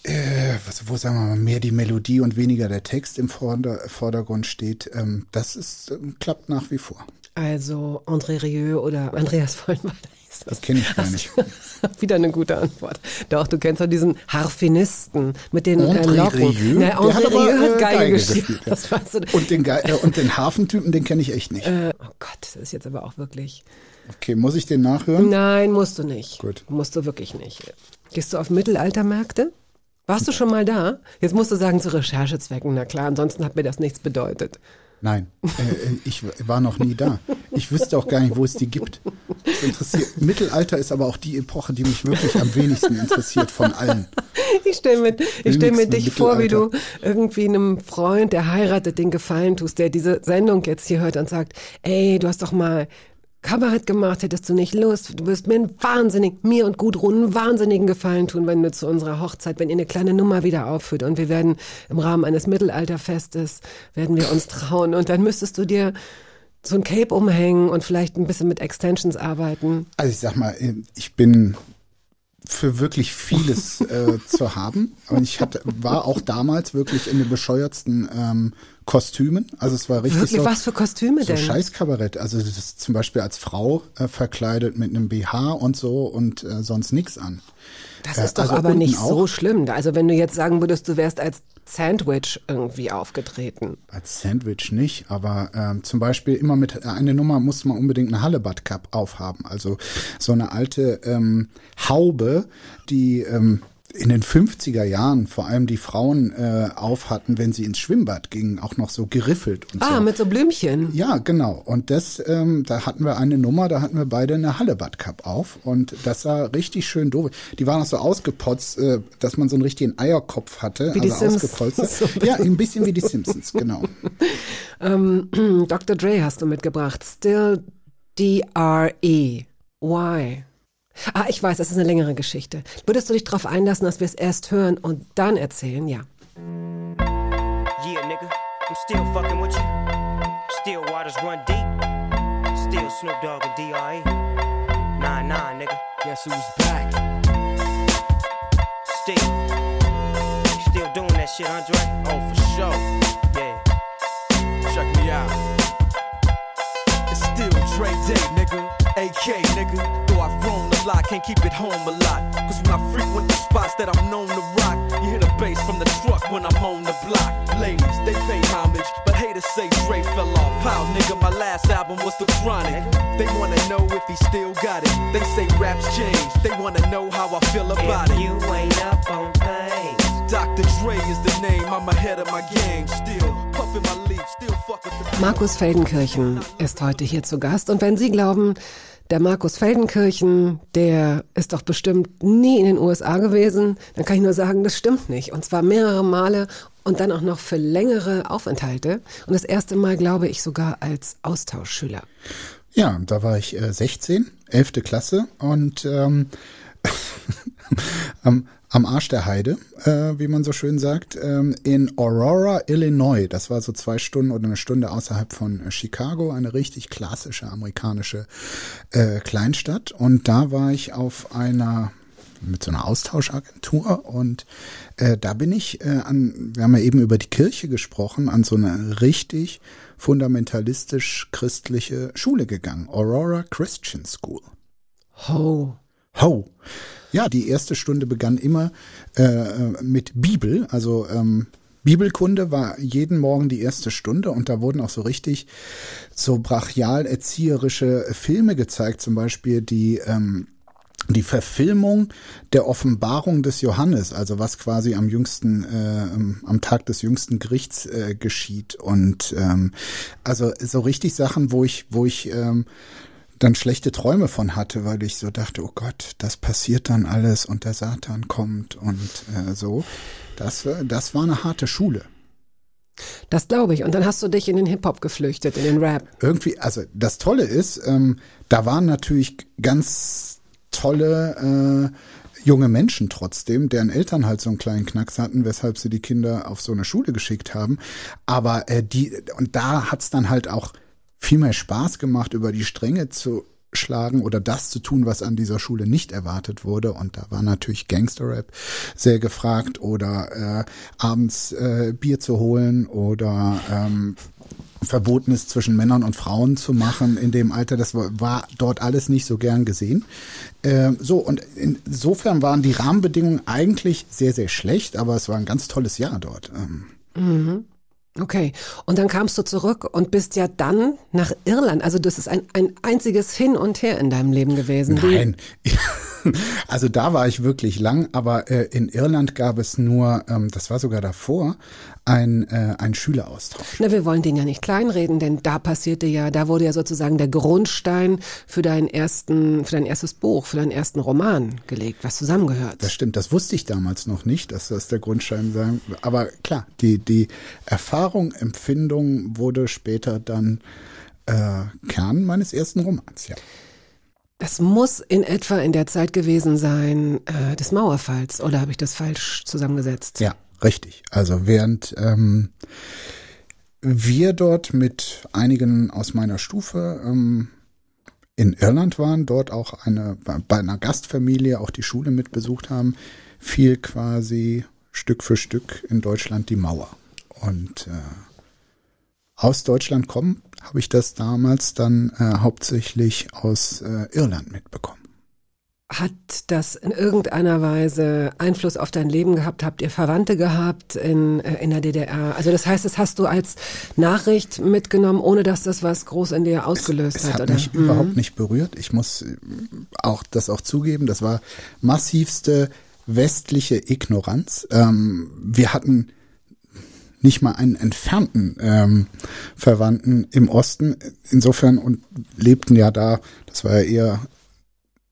D: äh, was, wo sagen wir mal, mehr die Melodie und weniger der Text im Vorder Vordergrund steht, ähm, das ist, ähm, klappt nach wie vor.
B: Also André Rieu oder Andreas Vollmer, ich
D: Das kenne ich gar nicht.
B: Wieder eine gute Antwort. Doch, du kennst doch diesen Harfenisten mit den äh,
D: André
B: Locken.
D: Rieu?
B: Na, André
D: hat aber,
B: Rieu hat
D: äh,
B: Geige,
D: Geige
B: gespielt.
D: gespielt, ja.
B: Das weißt du.
D: Und den, Ge äh, und den Hafentypen, den kenne ich echt nicht.
B: Äh, oh Gott, das ist jetzt aber auch wirklich.
D: Okay, muss ich den nachhören?
B: Nein, musst du nicht.
D: Gut.
B: Musst du wirklich nicht. Gehst du auf Mittelaltermärkte? Warst du schon mal da? Jetzt musst du sagen, zu Recherchezwecken, na klar, ansonsten hat mir das nichts bedeutet.
D: Nein, äh, äh, ich war noch nie da. Ich wüsste auch gar nicht, wo es die gibt. Das interessiert. Mittelalter ist aber auch die Epoche, die mich wirklich am wenigsten interessiert von allen.
B: Ich stelle mir, ich stell mir dich vor, wie du irgendwie einem Freund, der heiratet, den Gefallen tust, der diese Sendung jetzt hier hört und sagt, ey, du hast doch mal Kabarett gemacht, hättest du nicht Lust, du wirst mir einen wahnsinnig, mir und Gudrun einen wahnsinnigen Gefallen tun, wenn du zu unserer Hochzeit, wenn ihr eine kleine Nummer wieder aufführt und wir werden im Rahmen eines Mittelalterfestes, werden wir uns trauen und dann müsstest du dir so ein Cape umhängen und vielleicht ein bisschen mit Extensions arbeiten.
D: Also ich sag mal, ich bin für wirklich vieles äh, zu haben. Und ich hatte, war auch damals wirklich in den bescheuertsten ähm, Kostümen. Also es war richtig
B: Wirklich,
D: so,
B: was für Kostüme
D: so
B: denn?
D: Scheißkabarett. Also das ist zum Beispiel als Frau äh, verkleidet mit einem BH und so und äh, sonst nichts an.
B: Das
D: Äh,
B: ist doch
D: also
B: aber nicht
D: auch.
B: so schlimm. Also wenn du jetzt sagen würdest, du wärst als Sandwich irgendwie aufgetreten.
D: Als Sandwich nicht, aber ähm, zum Beispiel immer mit eine Nummer muss man unbedingt eine Hallebutt Cup aufhaben. Also so eine alte ähm, Haube, die ähm, in den 50er Jahren vor allem die Frauen äh, auf hatten, wenn sie ins Schwimmbad gingen, auch noch so geriffelt und
B: Ah,
D: so.
B: mit so Blümchen.
D: Ja, genau. Und das, ähm, da hatten wir eine Nummer, da hatten wir beide eine Hallebutt Cup auf und das sah richtig schön doof. Die waren auch so ausgepotzt, äh, dass man so einen richtigen Eierkopf hatte,
B: Wie die
D: also ausgepolstert. Ja, ein bisschen wie die Simpsons, genau.
B: Ähm, Dr. Dre hast du mitgebracht. Still D-R-E. Why? Ah, ich weiß, das ist eine längere Geschichte. Würdest du dich darauf einlassen, dass wir es erst hören und dann erzählen? Ja.
F: Yeah, nigga, I'm still fucking with you. Still waters run deep. Still Snoop Dogg and D.R.E. Nah, nah, nigga. Guess who's back? Still. Still doing that shit, Andre? Oh, for sure. Yeah.
G: Check me out. It's still Dre Day, nigga. AK, nigga. Though I've lot, can't keep it home a lot. Cause when I frequent the spots that I'm known to rock, you hear the bass from the truck when I'm on the block. Ladies, they pay homage, but haters say Dre fell off. How, nigga, my last album was The Chronic. They wanna know if he still got it. They say raps changed. They wanna know how I feel about
F: If
G: it.
F: you ain't up on things.
G: Dr. Dre is the name, I'm ahead of my game. Still puffin' my leaf, still
B: Markus Feldenkirchen ist heute hier zu Gast. Und wenn Sie glauben, der Markus Feldenkirchen, der ist doch bestimmt nie in den USA gewesen, dann kann ich nur sagen, das stimmt nicht. Und zwar mehrere Male und dann auch noch für längere Aufenthalte. Und das erste Mal, glaube ich, sogar als Austauschschüler.
D: Ja, da war ich äh, 16, 11. Klasse und ähm, am, am Arsch der Heide, äh, wie man so schön sagt, ähm, in Aurora, Illinois. Das war so zwei Stunden oder eine Stunde außerhalb von äh, Chicago, eine richtig klassische amerikanische äh, Kleinstadt. Und da war ich auf einer mit so einer Austauschagentur und äh, da bin ich äh, an, wir haben ja eben über die Kirche gesprochen, an so eine richtig fundamentalistisch christliche Schule gegangen, Aurora Christian School.
B: Ho.
D: Ho. Ja, die erste Stunde begann immer äh, mit Bibel, also ähm, Bibelkunde war jeden Morgen die erste Stunde und da wurden auch so richtig so brachial erzieherische Filme gezeigt, zum Beispiel die ähm, die Verfilmung der Offenbarung des Johannes, also was quasi am jüngsten, äh, am Tag des jüngsten Gerichts äh, geschieht. Und ähm, also so richtig Sachen, wo ich, wo ich ähm, dann schlechte Träume von hatte, weil ich so dachte, oh Gott, das passiert dann alles und der Satan kommt und äh, so. Das, äh, das war eine harte Schule.
B: Das glaube ich. Und dann hast du dich in den Hip-Hop geflüchtet, in den Rap.
D: irgendwie, also das Tolle ist, ähm, da waren natürlich ganz tolle äh, junge Menschen trotzdem, deren Eltern halt so einen kleinen Knacks hatten, weshalb sie die Kinder auf so eine Schule geschickt haben. Aber äh, die, und da hat's dann halt auch viel mehr Spaß gemacht, über die Stränge zu schlagen oder das zu tun, was an dieser Schule nicht erwartet wurde. Und da war natürlich Gangster-Rap sehr gefragt oder äh, abends äh, Bier zu holen oder ähm, verboten ist, zwischen Männern und Frauen zu machen in dem Alter. Das war, war dort alles nicht so gern gesehen. Ähm, so, und insofern waren die Rahmenbedingungen eigentlich sehr, sehr schlecht, aber es war ein ganz tolles Jahr dort. Ähm.
B: Mhm. Okay, und dann kamst du zurück und bist ja dann nach Irland. Also das ist ein, ein einziges Hin und Her in deinem Leben gewesen.
D: Nein, also da war ich wirklich lang, aber äh, in Irland gab es nur, ähm, das war sogar davor, ein, äh, ein Schüleraustausch.
B: Na, wir wollen den ja nicht kleinreden, denn da passierte ja, da wurde ja sozusagen der Grundstein für deinen ersten, für dein erstes Buch, für deinen ersten Roman gelegt, was zusammengehört.
D: Das stimmt, das wusste ich damals noch nicht, dass das der Grundstein sein. Aber klar, die, die Erfahrung, Empfindung wurde später dann äh, Kern meines ersten Romans, ja.
B: Das muss in etwa in der Zeit gewesen sein äh, des Mauerfalls, oder habe ich das falsch zusammengesetzt?
D: Ja, Richtig. Also während ähm, wir dort mit einigen aus meiner Stufe ähm, in Irland waren, dort auch eine bei einer Gastfamilie auch die Schule mitbesucht haben, fiel quasi Stück für Stück in Deutschland die Mauer. Und äh, aus Deutschland kommen habe ich das damals dann äh, hauptsächlich aus äh, Irland mitbekommen.
B: Hat das in irgendeiner Weise Einfluss auf dein Leben gehabt? Habt ihr Verwandte gehabt in, äh, in der DDR? Also das heißt, das hast du als Nachricht mitgenommen, ohne dass das was groß in dir ausgelöst
D: es, es
B: hat,
D: hat
B: oder?
D: mich mhm. überhaupt nicht berührt. Ich muss äh, auch das auch zugeben. Das war massivste westliche Ignoranz. Ähm, wir hatten nicht mal einen entfernten ähm, Verwandten im Osten. Insofern und lebten ja da, das war ja eher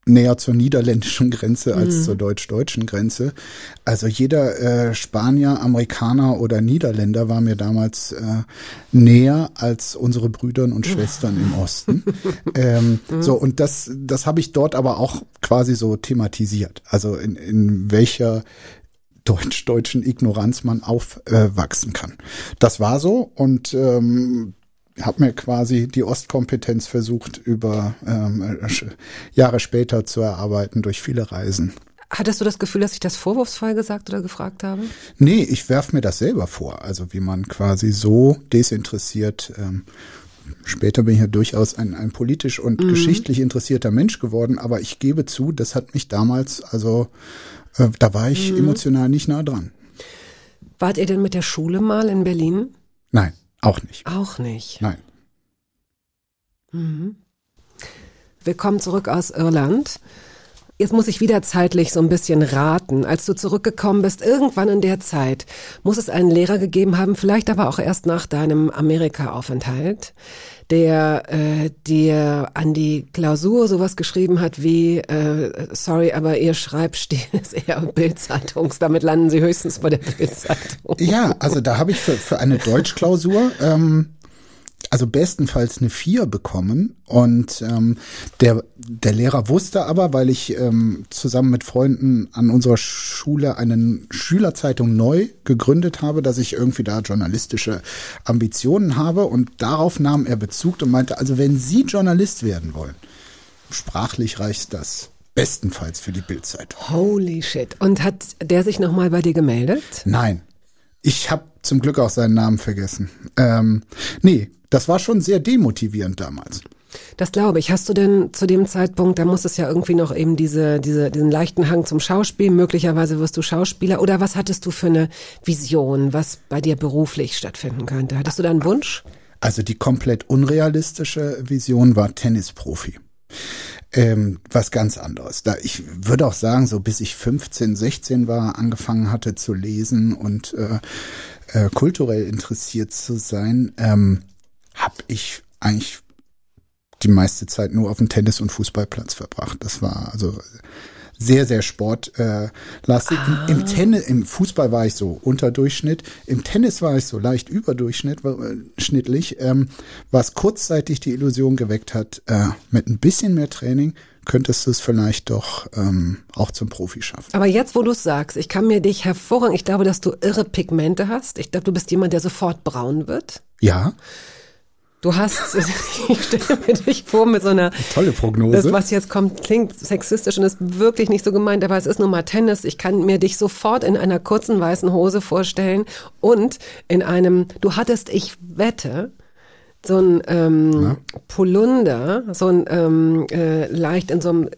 D: näher zur niederländischen Grenze als mhm. zur deutsch-deutschen Grenze. Also jeder äh, Spanier, Amerikaner oder Niederländer war mir damals äh, näher als unsere Brüder und Schwestern im Osten. ähm, mhm. So und das, das habe ich dort aber auch quasi so thematisiert. Also in, in welcher deutsch-deutschen Ignoranz man aufwachsen äh, kann. Das war so und ähm, habe mir quasi die Ostkompetenz versucht, über ähm, Jahre später zu erarbeiten durch viele Reisen.
B: Hattest du das Gefühl, dass ich das vorwurfsvoll gesagt oder gefragt habe?
D: Nee, ich werf mir das selber vor. Also wie man quasi so desinteressiert. Ähm, später bin ich ja durchaus ein, ein politisch und mhm. geschichtlich interessierter Mensch geworden, aber ich gebe zu, das hat mich damals, also äh, da war ich mhm. emotional nicht nah dran.
B: Wart ihr denn mit der Schule mal in Berlin?
D: Nein. Auch nicht.
B: Auch nicht.
D: Nein.
B: Mhm. Wir kommen zurück aus Irland. Jetzt muss ich wieder zeitlich so ein bisschen raten. Als du zurückgekommen bist, irgendwann in der Zeit, muss es einen Lehrer gegeben haben, vielleicht aber auch erst nach deinem Amerika-Aufenthalt, der äh, dir an die Klausur sowas geschrieben hat wie, äh, sorry, aber ihr Schreibstil ist eher Bildzeitungs, damit landen sie höchstens bei der Bildzeitung.
D: Ja, also da habe ich für, für eine Deutschklausur ähm, also bestenfalls eine vier bekommen. Und ähm, der, der Lehrer wusste aber, weil ich ähm, zusammen mit Freunden an unserer Schule eine Schülerzeitung neu gegründet habe, dass ich irgendwie da journalistische Ambitionen habe. Und darauf nahm er Bezug und meinte, also wenn Sie Journalist werden wollen, sprachlich reicht das. Bestenfalls für die Bildzeitung.
B: Holy shit. Und hat der sich nochmal bei dir gemeldet?
D: Nein. Ich habe zum Glück auch seinen Namen vergessen. Ähm, nee, das war schon sehr demotivierend damals.
B: Das glaube ich. Hast du denn zu dem Zeitpunkt, da muss es ja irgendwie noch eben diese, diese, diesen leichten Hang zum Schauspiel, möglicherweise wirst du Schauspieler oder was hattest du für eine Vision, was bei dir beruflich stattfinden könnte? Hattest du da einen Wunsch?
D: Also die komplett unrealistische Vision war Tennisprofi. Ähm, was ganz anderes. Da ich würde auch sagen, so bis ich 15, 16 war, angefangen hatte zu lesen und äh, äh, kulturell interessiert zu sein, ähm, habe ich eigentlich die meiste Zeit nur auf dem Tennis- und Fußballplatz verbracht. Das war also sehr, sehr sportlastig. Ah. Im, Tennis, im Fußball war ich so unterdurchschnitt. Im Tennis war ich so leicht überdurchschnittlich, äh, ähm, was kurzzeitig die Illusion geweckt hat, äh, mit ein bisschen mehr Training könntest du es vielleicht doch ähm, auch zum Profi schaffen.
B: Aber jetzt, wo du es sagst, ich kann mir dich hervorragend, ich glaube, dass du irre Pigmente hast. Ich glaube, du bist jemand, der sofort braun wird.
D: Ja.
B: Du hast, ich stelle mir dich vor mit so einer
D: tolle Prognose.
B: Das, was jetzt kommt, klingt sexistisch und ist wirklich nicht so gemeint, aber es ist nun mal Tennis. Ich kann mir dich sofort in einer kurzen weißen Hose vorstellen und in einem, du hattest, ich wette, so ein ähm, Polunder, so ein ähm, äh, leicht in so einem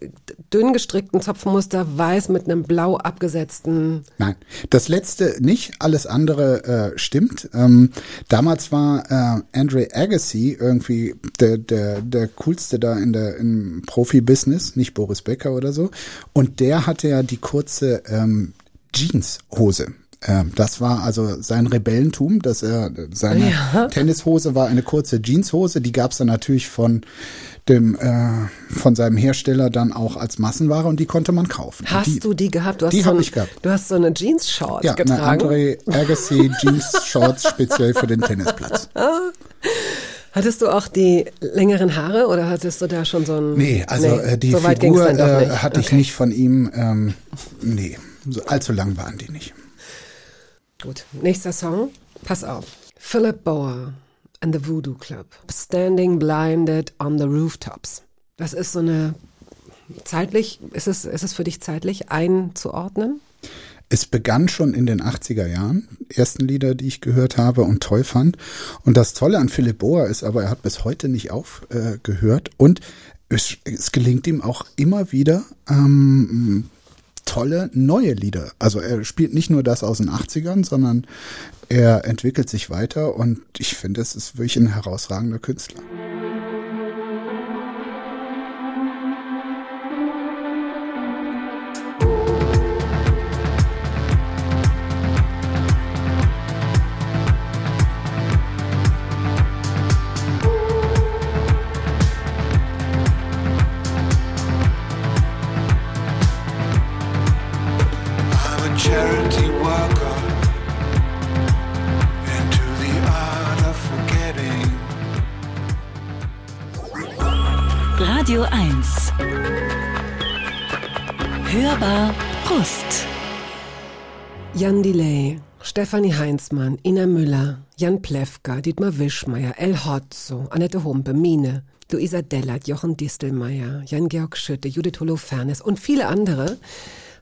B: dünn gestrickten Zopfmuster, weiß mit einem blau abgesetzten.
D: Nein, das letzte nicht, alles andere äh, stimmt. Ähm, damals war äh, Andre Agassi irgendwie der, der, der coolste da in der im Profi-Business, nicht Boris Becker oder so. Und der hatte ja die kurze ähm, Jeanshose. Ähm, das war also sein Rebellentum, dass er seine
B: Ja.
D: Tennishose war eine kurze Jeanshose, die gab's dann natürlich von dem äh, von seinem Hersteller dann auch als Massenware und die konnte man kaufen.
B: Hast
D: die,
B: du die gehabt? Du hast
D: die
B: so
D: hab
B: ein,
D: ich gehabt.
B: Du hast so eine Jeans-Short
D: ja, eine
B: getragen.
D: Andre Agassi Jeans Shorts speziell für den Tennisplatz.
B: Hattest du auch die längeren Haare oder hattest du da schon so ein?
D: Nee, also äh, die
B: so
D: Figur äh, hatte ich
B: Okay.
D: nicht von ihm. Ähm, nee, allzu lang waren die nicht.
B: Gut, nächster Song. Pass auf. Philip Bower and the Voodoo Club. Standing blinded on the rooftops. Das ist so eine zeitlich, ist es, ist es für dich zeitlich einzuordnen?
D: Es begann schon in den 80er Jahren, ersten Lieder, die ich gehört habe und toll fand. Und das Tolle an Philipp Bohr ist aber, er hat bis heute nicht aufgehört äh, und es, es gelingt ihm auch immer wieder ähm, tolle neue Lieder. Also er spielt nicht nur das aus den 80ern, sondern er entwickelt sich weiter und ich finde, es ist wirklich ein herausragender Künstler.
B: Jan Delay, Stefanie Heinzmann, Ina Müller, Jan Plewka, Dietmar Wischmeier, El Hotzo, Annette Humpe, Mine, Luisa Dellert, Jochen Distelmeier, Jan-Georg Schütte, Judith Holofernes und viele andere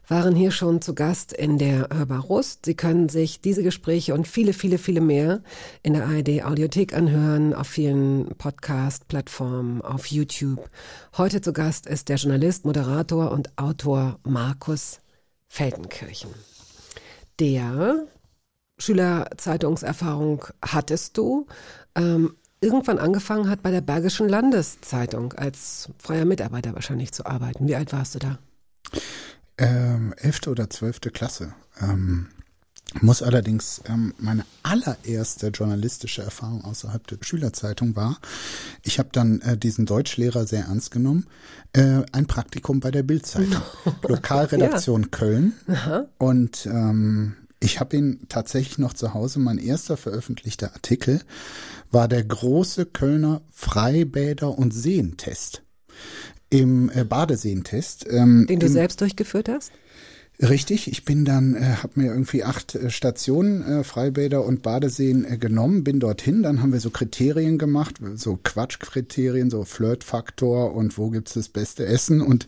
B: waren hier schon zu Gast in der Hörbar Rust. Sie können sich diese Gespräche und viele, viele, viele mehr in der ARD Audiothek anhören, auf vielen Podcast-Plattformen, auf YouTube. Heute zu Gast ist der Journalist, Moderator und Autor Markus Feldenkirchen. Der Schülerzeitungserfahrung hattest du, ähm, irgendwann angefangen hat bei der Bergischen Landeszeitung als freier Mitarbeiter wahrscheinlich zu arbeiten. Wie alt warst du da?
D: Ähm, elfte oder zwölfte Klasse. Ähm, muss allerdings ähm, meine allererste journalistische Erfahrung außerhalb der Schülerzeitung war. Ich habe dann äh, diesen Deutschlehrer sehr ernst genommen. Äh, ein Praktikum bei der Bildzeitung, Lokalredaktion Köln. Und ähm, ich habe ihn tatsächlich noch zu Hause. Mein erster veröffentlichter Artikel war der große Kölner Freibäder- und Seentest. Im äh, Badeseentest. Ähm,
B: Den du
D: im-
B: selbst durchgeführt hast?
D: Richtig, ich bin dann, äh, habe mir irgendwie acht äh, Stationen, äh, Freibäder und Badeseen äh, genommen, bin dorthin, dann haben wir so Kriterien gemacht, so Quatschkriterien, so Flirtfaktor und wo gibt's das beste Essen und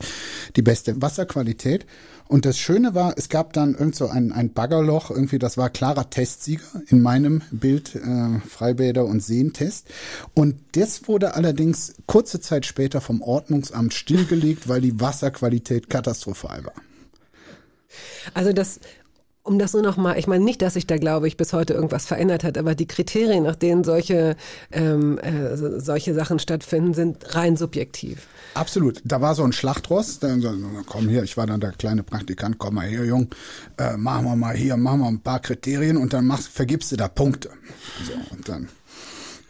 D: die beste Wasserqualität. Und das Schöne war, es gab dann irgend so ein, ein Baggerloch, irgendwie, das war klarer Testsieger in meinem Bild, äh, Freibäder und Seentest. Und das wurde allerdings kurze Zeit später vom Ordnungsamt stillgelegt, weil die Wasserqualität katastrophal war.
B: Also das, um das nur noch mal, ich meine nicht, dass sich da, glaube ich, bis heute irgendwas verändert hat, aber die Kriterien, nach denen solche, ähm, äh, so- solche Sachen stattfinden, sind rein subjektiv.
D: Absolut. Da war so ein Schlachtross. Dann so, komm hier, ich war dann der kleine Praktikant, komm mal her, Jung, äh, machen wir mal hier, machen wir ein paar Kriterien und dann machst, vergibst du da Punkte. So, und dann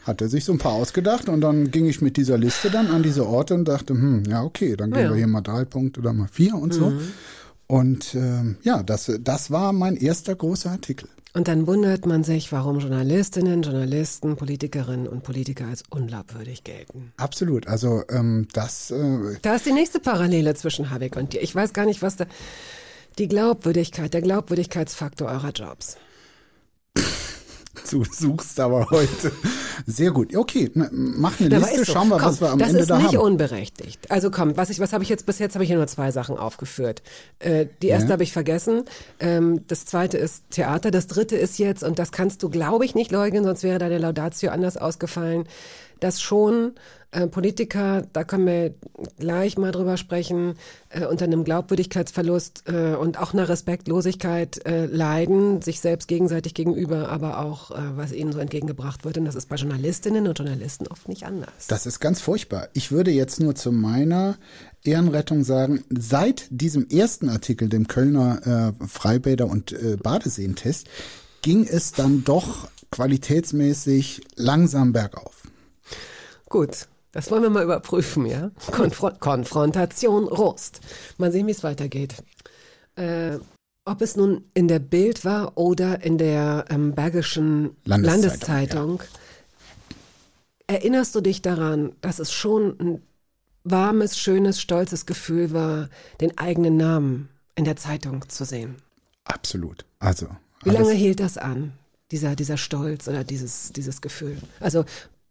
D: hat er sich so ein paar ausgedacht und dann ging ich mit dieser Liste dann an diese Orte und dachte, hm, ja, okay, dann geben
B: Ja.
D: wir hier mal drei Punkte oder mal vier und so. Und ähm, ja, das, das war mein erster großer Artikel.
B: Und dann wundert man sich, warum Journalistinnen, Journalisten, Politikerinnen und Politiker als unglaubwürdig gelten.
D: Absolut. Also ähm, das äh,
B: Da ist die nächste Parallele zwischen Habeck und dir. Ich weiß gar nicht, was da. Die Glaubwürdigkeit, der Glaubwürdigkeitsfaktor eurer Jobs.
D: du suchst aber heute. Sehr gut. Okay, mach eine Liste,
B: ist so.
D: schauen wir,
B: komm,
D: was wir am
B: das
D: Ende
B: ist
D: da
B: nicht
D: haben.
B: unberechtigt. Also komm, was ich, was habe ich jetzt bis jetzt habe ich hier nur zwei Sachen aufgeführt. Äh, die erste
D: Ja.
B: habe ich vergessen. Ähm, das zweite ist Theater. Das dritte ist jetzt und das kannst du, glaube ich, nicht leugnen, sonst wäre deine Laudatio anders ausgefallen. Dass schon äh, Politiker, da können wir gleich mal drüber sprechen, äh, unter einem Glaubwürdigkeitsverlust äh, und auch einer Respektlosigkeit äh, leiden, sich selbst gegenseitig gegenüber, aber auch, äh, was ihnen so entgegengebracht wird. Und das ist bei Journalistinnen und Journalisten oft nicht anders.
D: Das ist ganz furchtbar. Ich würde jetzt nur zu meiner Ehrenrettung sagen, seit diesem ersten Artikel, dem Kölner äh, Freibäder- und Badeseentest, ging es dann doch qualitätsmäßig langsam bergauf.
B: Gut, das wollen wir mal überprüfen, ja? Konfro Konfrontation Rost. Mal sehen, wie es weitergeht. Äh, ob es nun in der Bild war oder in der ähm, Bergischen
D: Landeszeitung,
B: Landeszeitung. Erinnerst du dich daran, dass es schon ein warmes, schönes, stolzes Gefühl war, den eigenen Namen in der Zeitung zu sehen?
D: Absolut. Also.
B: Wie lange hielt das an, dieser, dieser Stolz oder dieses, dieses Gefühl? Also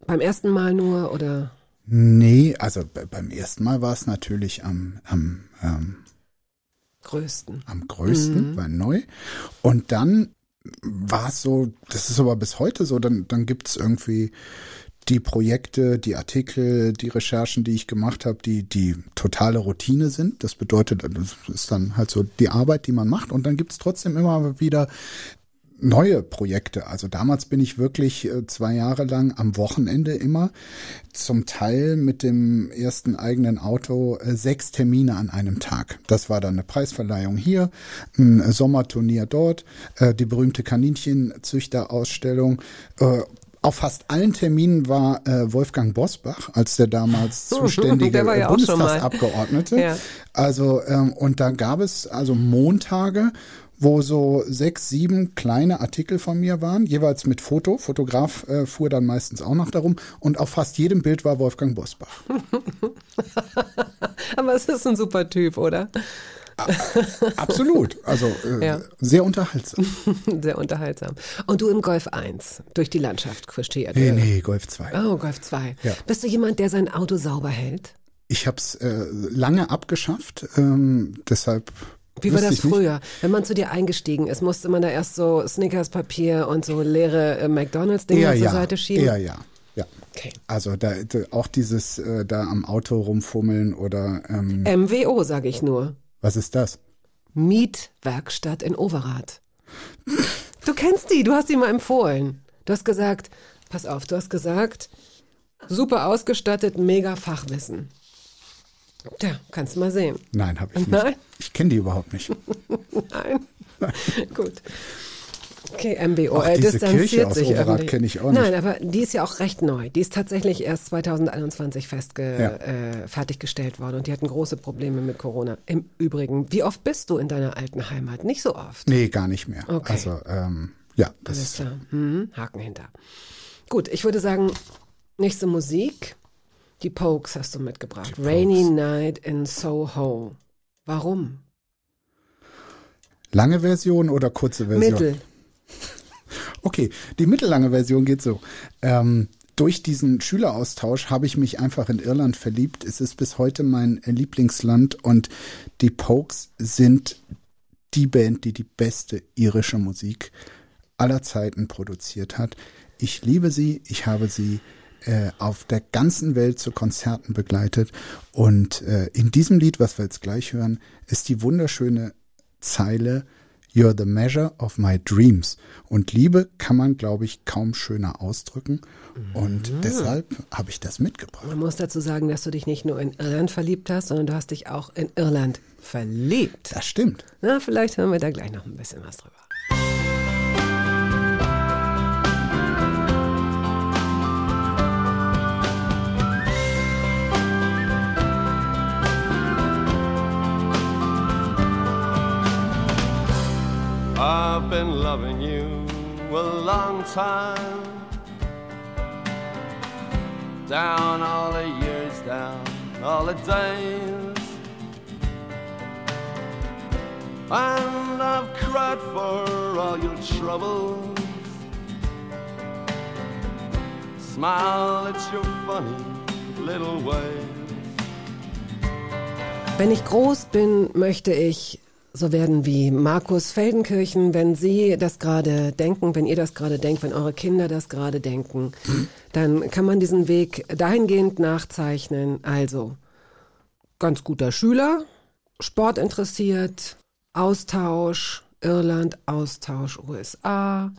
B: beim ersten Mal nur oder?
D: Nee, also be- beim ersten Mal war es natürlich am, am, ähm,
B: größten.
D: am größten, war neu. Und dann war es so, das ist aber bis heute so, dann, dann gibt's irgendwie die Projekte, die Artikel, die Recherchen, die ich gemacht habe, die, die totale Routine sind. Das bedeutet, das ist dann halt so die Arbeit, die man macht. Und dann gibt's trotzdem immer wieder neue Projekte. Also damals bin ich wirklich äh, zwei Jahre lang am Wochenende immer zum Teil mit dem ersten eigenen Auto äh, sechs Termine an einem Tag. Das war dann eine Preisverleihung hier, ein Sommerturnier dort, äh, die berühmte Kaninchenzüchterausstellung. Auf fast allen Terminen war äh, Wolfgang Bosbach als der damals zuständige
B: Der ja.
D: Bundestagsabgeordnete.
B: Ja.
D: Also ähm, und da gab es also Montage, wo so sechs, sieben kleine Artikel von mir waren, jeweils mit Foto. Fotograf äh, fuhr dann meistens auch noch darum und auf fast jedem Bild war Wolfgang Bosbach.
B: Aber es ist ein super Typ, oder?
D: Absolut. Also äh,
B: Ja.
D: sehr unterhaltsam.
B: Sehr unterhaltsam. Und du im Golf 1 durch die Landschaft kurschiert.
D: Nee, nee, Golf 2.
B: Oh, Golf 2.
D: Ja.
B: Bist du jemand, der sein Auto sauber hält?
D: Ich habe es äh, lange abgeschafft, ähm, deshalb.
B: Wie war das
D: ich nicht.
B: früher? Wenn man zu dir eingestiegen ist, musste man da erst so Snickers-Papier und so leere äh, McDonalds-Dinger zur
D: ja,
B: Seite schieben?
D: eher ja. Ja.
B: Okay.
D: Also da, auch dieses äh, da am Auto rumfummeln oder ähm,
B: MWO, sage ich nur.
D: was ist das?
B: Mietwerkstatt in Overath. Du kennst die, du hast sie mal empfohlen. Du hast gesagt, pass auf, du hast gesagt, super ausgestattet, mega Fachwissen. Tja, kannst du mal sehen.
D: Nein, habe ich nicht.
B: Nein?
D: Ich kenne die überhaupt nicht.
B: Nein. Gut. Okay, MBO.
D: Auch
B: er
D: diese
B: distanziert
D: Kirche aus
B: sich
D: Overath
B: öffentlich.
D: kenn ich auch nicht.
B: Nein, aber die ist ja auch recht neu. Die ist tatsächlich erst 2021 festge
D: Ja.
B: äh, fertiggestellt worden und die hatten große Probleme mit Corona. Im Übrigen, wie oft bist du in deiner alten Heimat? Nicht so oft.
D: Nee, gar nicht mehr.
B: Okay.
D: Also ähm, ja, das
B: Alles
D: ist
B: klar. Mhm. Haken hinter. Gut, ich würde sagen, nächste Musik. Die Pokes hast du mitgebracht. Rainy Night in Soho. Warum?
D: lange Version oder kurze Version?
B: Mittel.
D: Okay, die mittellange Version geht so. Ähm, durch diesen Schüleraustausch habe ich mich einfach in Irland verliebt. Es ist bis heute mein Lieblingsland und die Pokes sind die Band, die die beste irische Musik aller Zeiten produziert hat. Ich liebe sie, ich habe sie äh, auf der ganzen Welt zu Konzerten begleitet und äh, in diesem Lied, was wir jetzt gleich hören, ist die wunderschöne Zeile You're the measure of my dreams. Und Liebe kann man, glaube ich, kaum schöner ausdrücken. Und deshalb habe ich das mitgebracht.
B: Man muss dazu sagen, dass du dich nicht nur in Irland verliebt hast, sondern du hast dich auch in Irland verliebt.
D: Das stimmt.
B: Na, vielleicht hören wir da gleich noch ein bisschen was drüber.
H: I've been loving you a long time. Down all the years, down all the days. And I've cried for all your troubles. Smile at your funny little ways.
B: Wenn ich groß bin, möchte ich so werden wie Markus Feldenkirchen, wenn Sie das gerade denken, wenn ihr das gerade denkt, wenn eure Kinder das gerade denken, dann kann man diesen Weg dahingehend nachzeichnen. Also ganz guter Schüler, Sport interessiert, Austausch, Irland, Austausch, USA,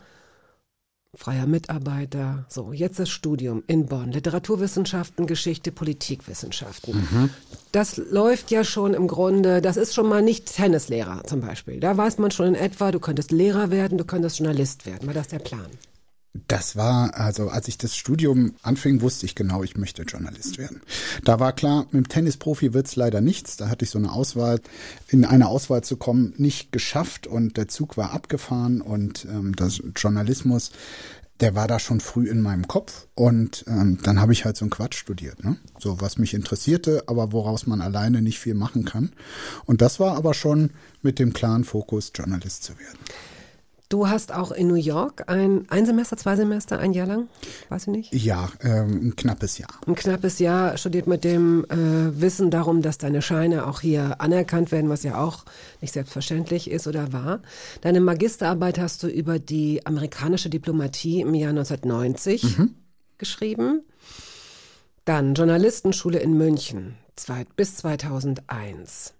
B: freier Mitarbeiter. So, jetzt das Studium in Bonn. Literaturwissenschaften, Geschichte, Politikwissenschaften. Das läuft ja schon im Grunde, das ist schon mal nicht Tennislehrer zum Beispiel. Da weiß man schon in etwa, du könntest Lehrer werden, du könntest Journalist werden. War das der Plan?
D: Das war, also als ich das Studium anfing, wusste ich genau, ich möchte Journalist werden. Da war klar, mit dem Tennisprofi wird's leider nichts. Da hatte ich so eine Auswahl, in eine Auswahl zu kommen, nicht geschafft und der Zug war abgefahren und ähm, das Journalismus, der war da schon früh in meinem Kopf und ähm, dann habe ich halt so einen Quatsch studiert, ne? So was mich interessierte, aber woraus man alleine nicht viel machen kann. Und das war aber schon mit dem klaren Fokus, Journalist zu werden.
B: Du hast auch in New York ein, ein Semester, zwei Semester, ein Jahr lang, weiß ich nicht?
D: Ja, ähm, ein knappes Jahr.
B: Ein knappes Jahr studiert mit dem äh, Wissen darum, dass deine Scheine auch hier anerkannt werden, was ja auch nicht selbstverständlich ist oder war. Deine Magisterarbeit hast du über die amerikanische Diplomatie im Jahr 1990 geschrieben. Dann Journalistenschule in München zwei, bis 2001.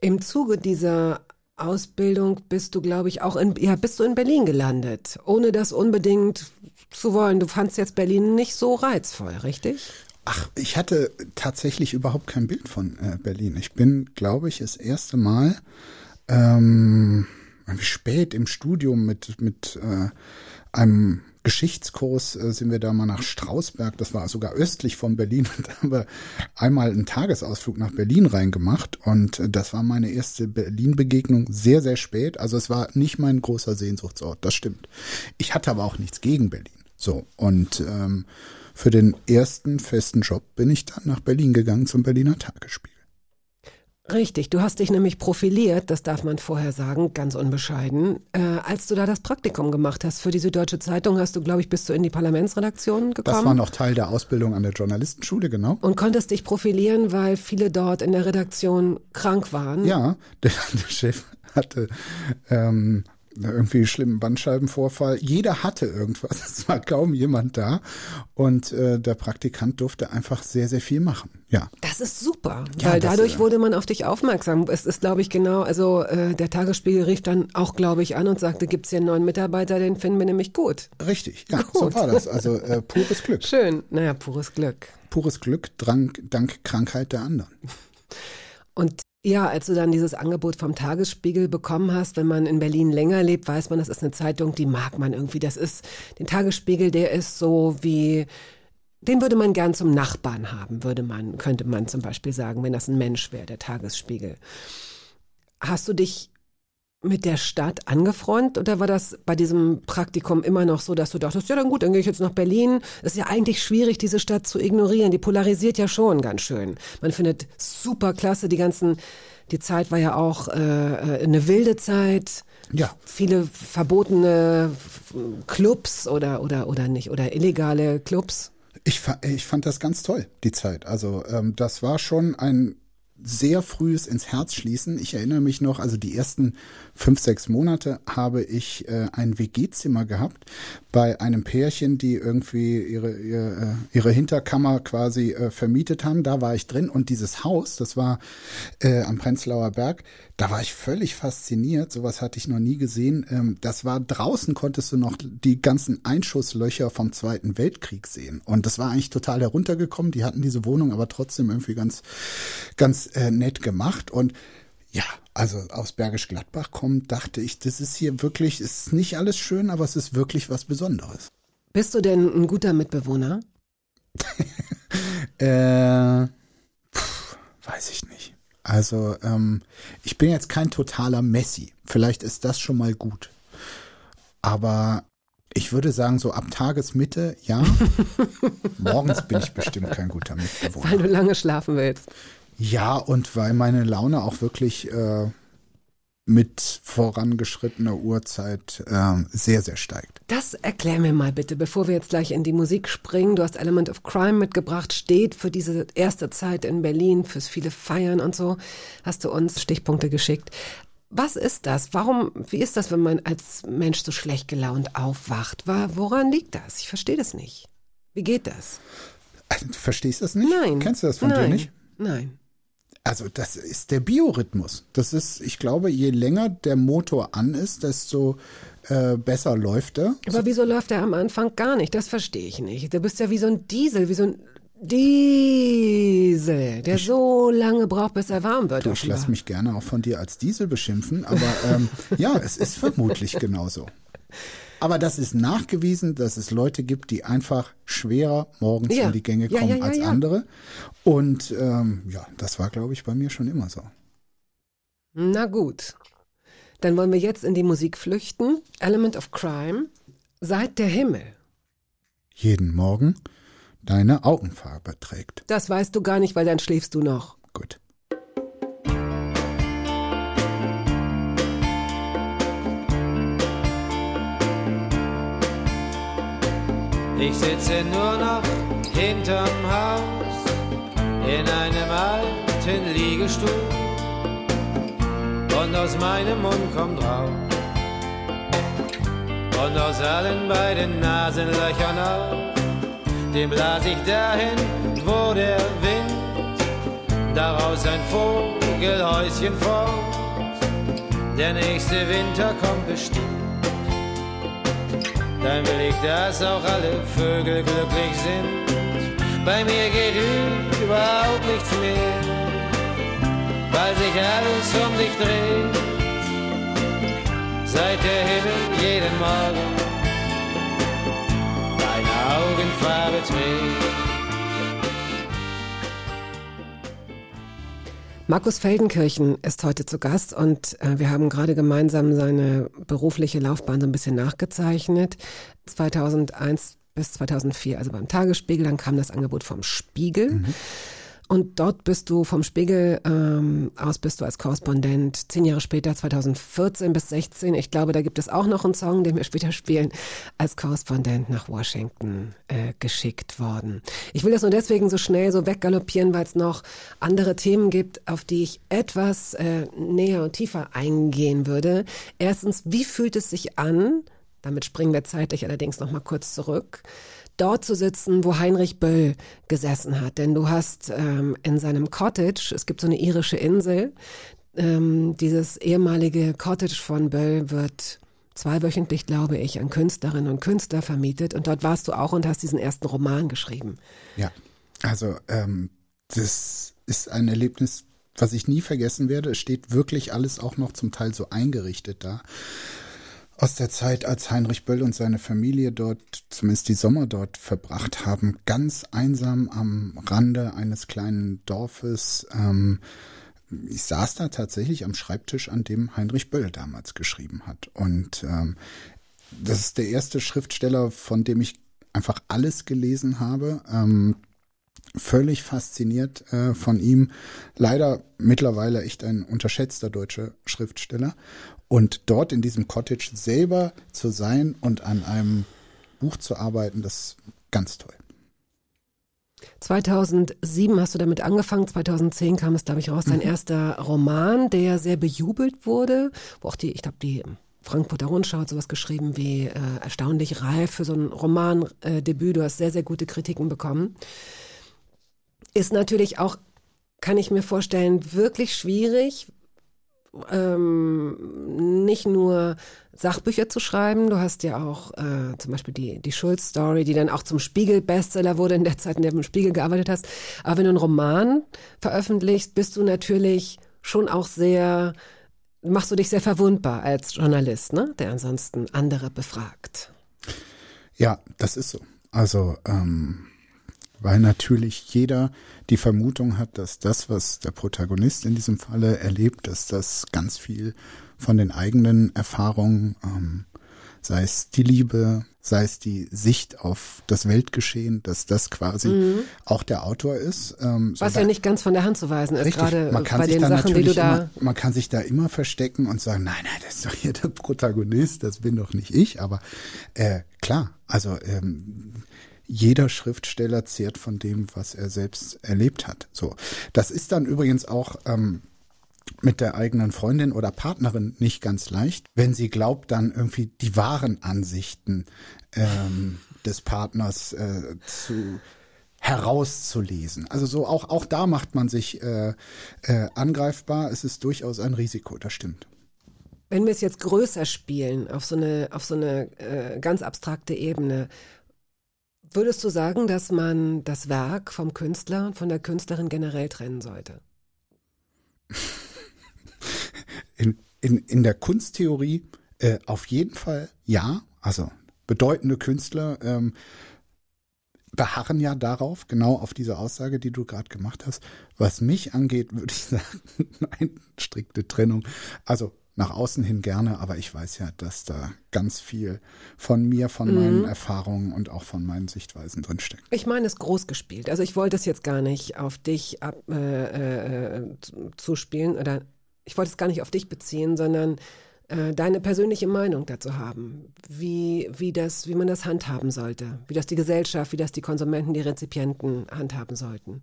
B: Im Zuge dieser Ausbildung bist du, glaube ich, auch in, ja, bist du in Berlin gelandet, ohne das unbedingt zu wollen. Du fandst jetzt Berlin nicht so reizvoll, richtig?
D: Ach, ich hatte tatsächlich überhaupt kein Bild von äh, Berlin. Ich bin, glaube ich, das erste Mal ähm, spät im Studium mit, mit äh, einem Geschichtskurs äh, sind wir da mal nach Strausberg, das war sogar östlich von Berlin, und da haben wir einmal einen Tagesausflug nach Berlin reingemacht und äh, das war meine erste Berlin-Begegnung sehr, sehr spät. Also es war nicht mein großer Sehnsuchtsort, das stimmt. Ich hatte aber auch nichts gegen Berlin. So, und ähm, für den ersten festen Job bin ich dann nach Berlin gegangen zum Berliner Tagesspiegel.
B: Richtig, du hast dich nämlich profiliert, das darf man vorher sagen, ganz unbescheiden. Äh, als du da das Praktikum gemacht hast für die Süddeutsche Zeitung, hast du, glaube ich, bist du in die Parlamentsredaktion gekommen.
D: Das war noch Teil der Ausbildung an der Journalistenschule, genau.
B: Und konntest dich profilieren, weil viele dort in der Redaktion krank waren.
D: Ja, der, der Chef hatte ähm, irgendwie schlimmen Bandscheibenvorfall. Jeder hatte irgendwas. Es war kaum jemand da. Und äh, der Praktikant durfte einfach sehr, sehr viel machen. Ja.
B: Das ist super,
D: Ja,
B: weil dadurch
D: äh,
B: wurde man auf dich aufmerksam. Es ist, glaube ich, genau, also äh, der Tagesspiegel rief dann auch, glaube ich, an und sagte, gibt's hier einen neuen Mitarbeiter, den finden wir nämlich gut.
D: Richtig, ja,
B: Gut.
D: so war das. Also äh, pures Glück.
B: Schön, naja, pures Glück.
D: Pures Glück dank, dank Krankheit der anderen.
B: Und ja, als du dann dieses Angebot vom Tagesspiegel bekommen hast, wenn man in Berlin länger lebt, weiß man, das ist eine Zeitung, die mag man irgendwie. Das ist, den Tagesspiegel, der ist so wie, den würde man gern zum Nachbarn haben, würde man, könnte man zum Beispiel sagen, wenn das ein Mensch wäre, der Tagesspiegel. Hast du dich mit der Stadt angefreundet oder war das bei diesem Praktikum immer noch so, dass du dachtest, ja dann gut, dann gehe ich jetzt nach Berlin. Es ist ja eigentlich schwierig, diese Stadt zu ignorieren. Die polarisiert ja schon ganz schön. Man findet super klasse, die ganzen, die Zeit war ja auch äh, eine wilde Zeit.
D: Ja.
B: Viele verbotene Clubs oder, oder, oder nicht, oder illegale Clubs.
D: Ich, ich fand das ganz toll, die Zeit. Also ähm, das war schon ein sehr frühes ins Herz schließen. Ich erinnere mich noch, also die ersten fünf, sechs Monate habe ich äh, ein WG-Zimmer gehabt bei einem Pärchen, die irgendwie ihre, ihre, äh, ihre Hinterkammer quasi äh, vermietet haben. Da war ich drin und dieses Haus, das war äh, am Prenzlauer Berg, da war ich völlig fasziniert. Sowas hatte ich noch nie gesehen. Ähm, das war draußen, konntest du noch die ganzen Einschusslöcher vom Zweiten Weltkrieg sehen. Und das war eigentlich total heruntergekommen. Die hatten diese Wohnung aber trotzdem irgendwie ganz, ganz äh, nett gemacht. Und ja, also aus Bergisch Gladbach kommt, dachte ich, das ist hier wirklich, ist nicht alles schön, aber es ist wirklich was Besonderes.
B: Bist du denn ein guter Mitbewohner?
D: Äh, pff, weiß ich nicht. Also, ähm, ich bin jetzt kein totaler Messi. Vielleicht ist das schon mal gut. Aber ich würde sagen, so ab Tagesmitte, ja. Morgens bin ich bestimmt kein guter
B: Weil
D: Mitbewohner.
B: du lange schlafen willst.
D: Ja, und weil meine Laune auch wirklich äh, mit vorangeschrittener Uhrzeit äh, sehr, sehr steigt.
B: Das erklär mir mal bitte, bevor wir jetzt gleich in die Musik springen. Du hast Element of Crime mitgebracht, steht für diese erste Zeit in Berlin, fürs viele Feiern und so. Hast du uns Stichpunkte geschickt. Was ist das? Warum, wie ist das, wenn man als Mensch so schlecht gelaunt aufwacht? Woran liegt das? Ich verstehe das nicht. Wie geht das?
D: Also, du verstehst das nicht?
B: Nein.
D: Kennst du das von
B: Nein.
D: dir nicht?
B: Nein.
D: Also das ist der Biorhythmus. Das ist, ich glaube, je länger der Motor an ist, desto äh, besser läuft er.
B: Aber wieso läuft er am Anfang gar nicht? Das verstehe ich nicht. Du bist ja wie so ein Diesel, wie so ein Diesel, der so lange braucht, bis er warm wird.
D: Du, ich lasse mich gerne auch von dir als Diesel beschimpfen, aber ähm, ja, es ist vermutlich genauso. Aber das ist nachgewiesen, dass es Leute gibt, die einfach schwerer morgens
B: Ja.
D: in die Gänge kommen
B: ja, ja,
D: als andere. Und ähm, ja, das war, glaube ich, bei mir schon immer so.
B: Na gut. Dann wollen wir jetzt in die Musik flüchten. Element of Crime. Seit der Himmel.
D: Jeden Morgen deine Augenfarbe trägt.
B: Das weißt du gar nicht, weil dann schläfst du noch.
D: Gut.
I: Ich sitze nur noch hinterm Haus in einem alten Liegestuhl. Und aus meinem Mund kommt Rauch. Und aus allen beiden Nasenlöchern auch, dem blas ich dahin, wo der Wind daraus ein Vogelhäuschen formt. Der nächste Winter kommt bestimmt dann will ich, dass auch alle Vögel glücklich sind. Bei mir geht überhaupt nichts mehr, weil sich alles um dich dreht. Seit der Himmel jeden Morgen deine Augenfarbe trägt.
B: Markus Feldenkirchen ist heute zu Gast und äh, wir haben gerade gemeinsam seine berufliche Laufbahn so ein bisschen nachgezeichnet. 2001 bis 2004, also beim Tagesspiegel, dann kam das Angebot vom Spiegel. Und dort bist du vom Spiegel ähm, aus, bist du als Korrespondent zehn Jahre später, 2014 bis 16. Ich glaube, da gibt es auch noch einen Song, den wir später spielen, als Korrespondent nach Washington äh, geschickt worden. Ich will das nur deswegen so schnell so weggaloppieren, weil es noch andere Themen gibt, auf die ich etwas äh, näher und tiefer eingehen würde. Erstens, wie fühlt es sich an? Damit springen wir zeitlich allerdings noch mal kurz zurück dort zu sitzen, wo Heinrich Böll gesessen hat. Denn du hast ähm, in seinem Cottage, es gibt so eine irische Insel, ähm, dieses ehemalige Cottage von Böll wird zweiwöchentlich, glaube ich, an Künstlerinnen und Künstler vermietet. Und dort warst du auch und hast diesen ersten Roman geschrieben.
D: Ja, also ähm, das ist ein Erlebnis, was ich nie vergessen werde. Es steht wirklich alles auch noch zum Teil so eingerichtet da. Aus der Zeit, als Heinrich Böll und seine Familie dort, zumindest die Sommer dort verbracht haben, ganz einsam am Rande eines kleinen Dorfes. Ähm, ich saß da tatsächlich am Schreibtisch, an dem Heinrich Böll damals geschrieben hat. Und ähm, das ist der erste Schriftsteller, von dem ich einfach alles gelesen habe. Ähm, völlig fasziniert äh, von ihm. Leider mittlerweile echt ein unterschätzter deutscher Schriftsteller. Und dort in diesem Cottage selber zu sein und an einem Buch zu arbeiten, das ist ganz toll.
B: 2007 hast du damit angefangen, 2010 kam es, glaube ich, raus, dein erster Roman, der sehr bejubelt wurde, wo auch die, ich glaube, die Frankfurter Rundschau hat sowas geschrieben wie äh, erstaunlich reif für so ein Romandebüt. Du hast sehr, sehr gute Kritiken bekommen. Ist natürlich auch, kann ich mir vorstellen, wirklich schwierig, ähm, nicht nur Sachbücher zu schreiben. Du hast ja auch äh, zum Beispiel die, die Schulz-Story, die dann auch zum Spiegel-Bestseller wurde in der Zeit, in der du im Spiegel gearbeitet hast. Aber wenn du einen Roman veröffentlichst, bist du natürlich schon auch sehr, machst du dich sehr verwundbar als Journalist, ne? der ansonsten andere befragt.
D: Ja, das ist so. Also, ähm, weil natürlich jeder die Vermutung hat, dass das, was der Protagonist in diesem Falle erlebt, dass das ganz viel von den eigenen Erfahrungen ähm, sei es die Liebe, sei es die Sicht auf das Weltgeschehen, dass das quasi
B: Mhm.
D: auch der Autor ist. Ähm, so
B: Was
D: da-
B: ja nicht ganz von der Hand zu weisen ist, gerade
D: man kann
B: bei
D: sich
B: den
D: da
B: Sachen, die du da.
D: immer, man kann sich da immer verstecken und sagen, nein, nein, das ist doch hier der Protagonist, das bin doch nicht ich. Aber äh, klar, also ähm, jeder Schriftsteller zehrt von dem, was er selbst erlebt hat. So, das ist dann übrigens auch ähm, mit der eigenen Freundin oder Partnerin nicht ganz leicht, wenn sie glaubt, dann irgendwie die wahren Ansichten ähm, des Partners äh, zu herauszulesen. Also so auch auch da macht man sich äh, äh, angreifbar. Es ist durchaus ein Risiko, das stimmt.
B: Wenn wir es jetzt größer spielen, auf so eine, auf so eine äh, ganz abstrakte Ebene, würdest du sagen, dass man das Werk vom Künstler und von der Künstlerin generell trennen sollte?
D: In, in, in der Kunsttheorie äh, auf jeden Fall ja. Also bedeutende Künstler ähm, beharren ja darauf, genau auf diese Aussage, die du gerade gemacht hast. Was mich angeht, würde ich sagen, nein, strikte Trennung. Also nach außen hin gerne, aber ich weiß ja, dass da ganz viel von mir, von meinen Erfahrungen und auch von meinen Sichtweisen drinsteckt.
B: Ich meine es groß gespielt. Also ich wollte es jetzt gar nicht auf dich ab, äh, äh, zu- zuspielen oder ich wollte es gar nicht auf dich beziehen, sondern äh, deine persönliche Meinung dazu haben, wie, wie, das, wie man das handhaben sollte, wie das die Gesellschaft, wie das die Konsumenten, die Rezipienten handhaben sollten.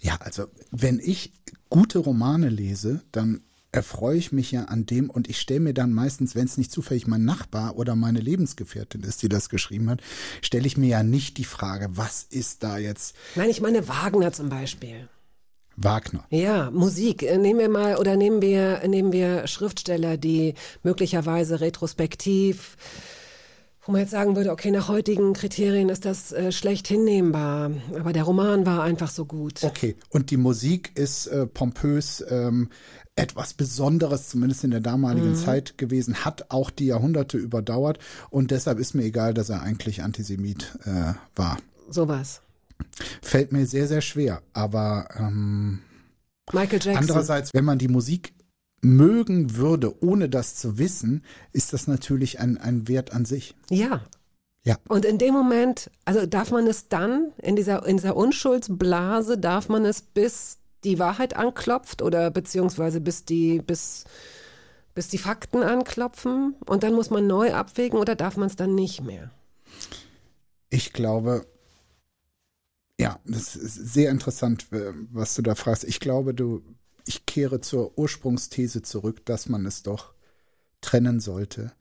D: Ja, also wenn ich gute Romane lese, dann erfreue ich mich ja an dem und ich stelle mir dann meistens, wenn es nicht zufällig mein Nachbar oder meine Lebensgefährtin ist, die das geschrieben hat, stelle ich mir ja nicht die Frage, was ist da jetzt
B: Nein, ich meine Wagner zum Beispiel.
D: Wagner?
B: Ja, Musik. Äh, Nehmen wir mal oder nehmen wir nehmen wir Schriftsteller, die möglicherweise retrospektiv, wo man jetzt sagen würde, okay, nach heutigen Kriterien ist das äh, schlecht hinnehmbar, aber der Roman war einfach so gut.
D: Okay, und die Musik ist äh, pompös, ähm, etwas Besonderes, zumindest in der damaligen Zeit gewesen, hat auch die Jahrhunderte überdauert und deshalb ist mir egal, dass er eigentlich Antisemit äh, war.
B: Sowas.
D: Fällt mir sehr, sehr schwer, aber ähm,
B: Michael Jackson.
D: Andererseits, wenn man die Musik mögen würde, ohne das zu wissen, ist das natürlich ein, ein Wert an sich.
B: Ja.
D: Ja.
B: Und in dem Moment, also darf man es dann, in dieser, in dieser Unschuldsblase, darf man es bis die Wahrheit anklopft oder beziehungsweise bis die, bis, bis die Fakten anklopfen und dann muss man neu abwägen oder darf man es dann nicht mehr?
D: Ich glaube, ja, das ist sehr interessant, was du da fragst. Ich glaube, du, ich kehre zur Ursprungsthese zurück, dass man es doch trennen sollte.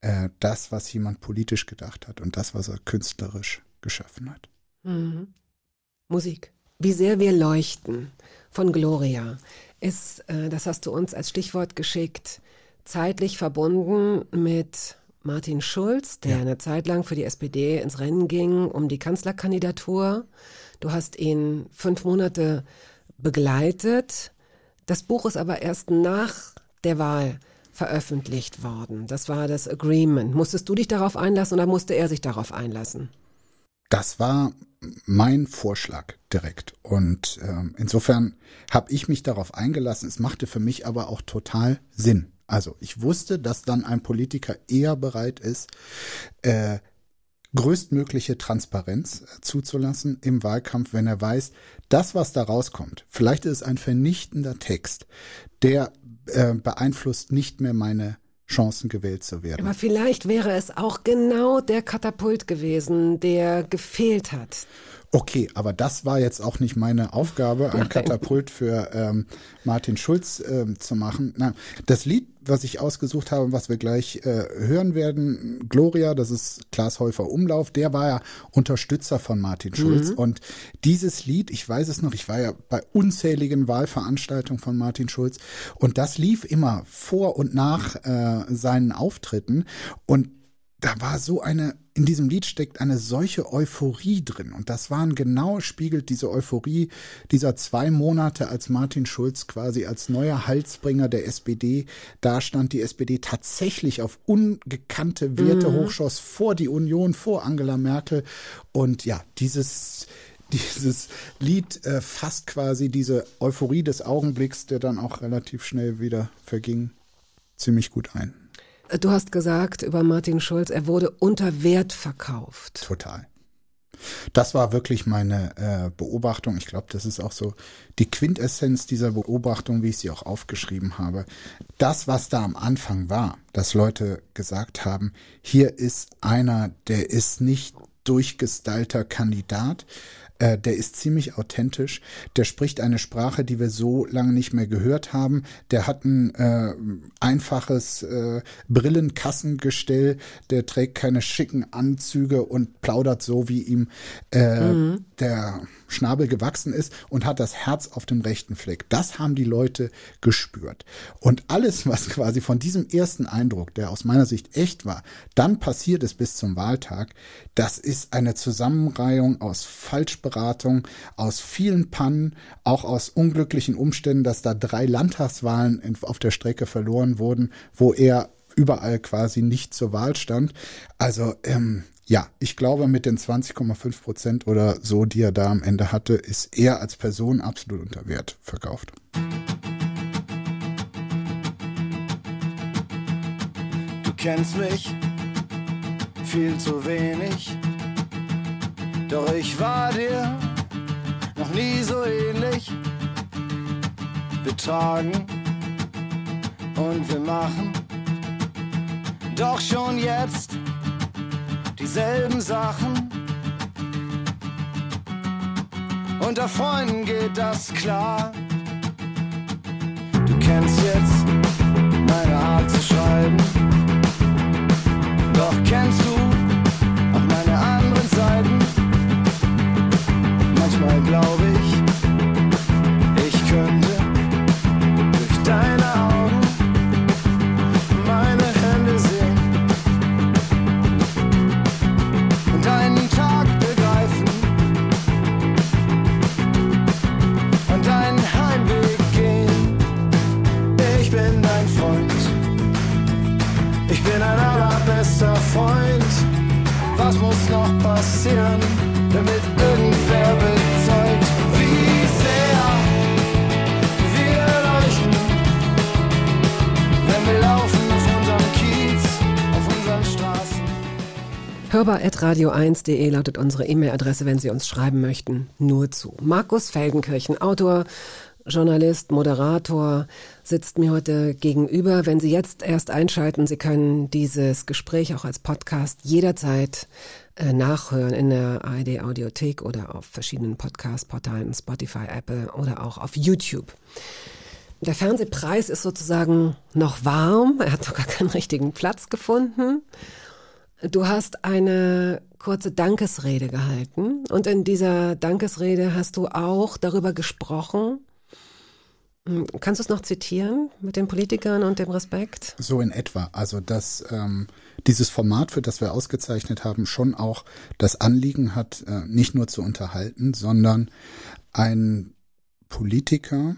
D: Äh, das, was jemand politisch gedacht hat und das, was er künstlerisch geschaffen hat.
B: Mhm. Musik. Wie sehr wir leuchten von Gloria ist, äh, das hast du uns als Stichwort geschickt, zeitlich verbunden mit Martin Schulz, der
D: Ja.
B: eine Zeit lang für die SPD ins Rennen ging um die Kanzlerkandidatur. Du hast ihn fünf Monate begleitet. Das Buch ist aber erst nach der Wahl veröffentlicht worden. Das war das Agreement. Musstest du dich darauf einlassen oder musste er sich darauf einlassen?
D: Das war mein Vorschlag direkt. Und ähm, insofern habe ich mich darauf eingelassen. Es machte für mich aber auch total Sinn. Also ich wusste, dass dann ein Politiker eher bereit ist, äh, größtmögliche Transparenz äh, zuzulassen im Wahlkampf, wenn er weiß, das, was da rauskommt, vielleicht ist es ein vernichtender Text, der äh, beeinflusst nicht mehr meine Chancen gewählt zu werden.
B: Aber vielleicht wäre es auch genau der Katapult gewesen, der gefehlt hat.
D: Okay, aber das war jetzt auch nicht meine Aufgabe, ein Katapult für ähm, Martin Schulz ähm, zu machen. Nein, das Lied, was ich ausgesucht habe, was wir gleich äh, hören werden, Gloria, das ist Klaas Häufer Umlauf, der war ja Unterstützer von Martin Schulz. Und dieses Lied, ich weiß es noch, ich war ja bei unzähligen Wahlveranstaltungen von Martin Schulz und das lief immer vor und nach äh, seinen Auftritten und da war so eine, in diesem Lied steckt eine solche Euphorie drin. Und das waren genau, spiegelt diese Euphorie dieser zwei Monate, als Martin Schulz quasi als neuer Halsbringer der SPD dastand, die SPD tatsächlich auf ungekannte Werte hochschoss vor die Union, vor Angela Merkel. Und ja, dieses, dieses Lied äh, fasst quasi diese Euphorie des Augenblicks, der dann auch relativ schnell wieder verging, ziemlich gut ein.
B: Du hast gesagt über Martin Schulz, er wurde unter Wert verkauft.
D: Total. Das war wirklich meine äh, Beobachtung. Ich glaube, das ist auch so die Quintessenz dieser Beobachtung, wie ich sie auch aufgeschrieben habe. Das, was da am Anfang war, dass Leute gesagt haben, hier ist einer, der ist nicht durchgestylter Kandidat, äh, der ist ziemlich authentisch. Der spricht eine Sprache, die wir so lange nicht mehr gehört haben. Der hat ein äh, einfaches äh, Brillenkassengestell. Der trägt keine schicken Anzüge und plaudert so, wie ihm äh, mhm. der Schnabel gewachsen ist und hat das Herz auf dem rechten Fleck. Das haben die Leute gespürt. Und alles, was quasi von diesem ersten Eindruck, der aus meiner Sicht echt war, dann passiert ist bis zum Wahltag, das ist eine Zusammenreihung aus Falschberatung, aus vielen Pannen, auch aus unglücklichen Umständen, dass da drei Landtagswahlen auf der Strecke verloren wurden, wo er überall quasi nicht zur Wahl stand. Also ähm, ja, ich glaube, mit den 20,5 Prozent oder so, die er da am Ende hatte, ist er als Person absolut unter Wert verkauft.
J: Du kennst mich viel zu wenig, doch ich war dir noch nie so ähnlich. Wir tragen und wir machen doch schon jetzt dieselben Sachen. Unter Freunden geht das klar. Du kennst jetzt meine Art zu schreiben. Doch kennst du Was muss noch passieren, damit irgendwer bezeugt, wie sehr wir leuchten, wenn wir laufen auf unserem Kiez, auf unseren Straßen?
B: Hörbar.radio1.de lautet unsere E-Mail-Adresse, wenn Sie uns schreiben möchten. Nur zu. Markus Feldenkirchen, Autor, Journalist, Moderator, sitzt mir heute gegenüber. Wenn Sie jetzt erst einschalten, Sie können dieses Gespräch auch als Podcast jederzeit äh, nachhören in der ARD Audiothek oder auf verschiedenen Podcast-Portalen, Spotify, Apple oder auch auf YouTube. Der Fernsehpreis ist sozusagen noch warm. Er hat sogar keinen richtigen Platz gefunden. Du hast eine kurze Dankesrede gehalten und in dieser Dankesrede hast du auch darüber gesprochen. Hm, Kannst du es noch zitieren mit den Politikern und dem Respekt?
D: So in etwa. Also, dass ähm, dieses Format, für das wir ausgezeichnet haben, schon auch das Anliegen hat, äh, nicht nur zu unterhalten, sondern ein Politiker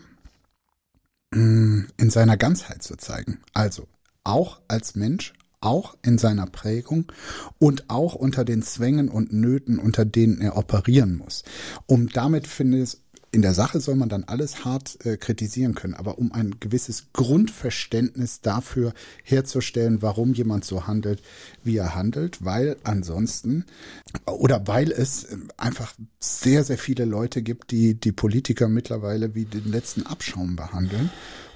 D: mh, in seiner Ganzheit zu zeigen. Also auch als Mensch, auch in seiner Prägung und auch unter den Zwängen und Nöten, unter denen er operieren muss. Um damit finde ich, in der Sache soll man dann alles hart äh, kritisieren können, aber um ein gewisses Grundverständnis dafür herzustellen, warum jemand so handelt, wie er handelt, weil ansonsten oder weil es äh, einfach sehr, sehr viele Leute gibt, die die Politiker mittlerweile wie den letzten Abschaum behandeln.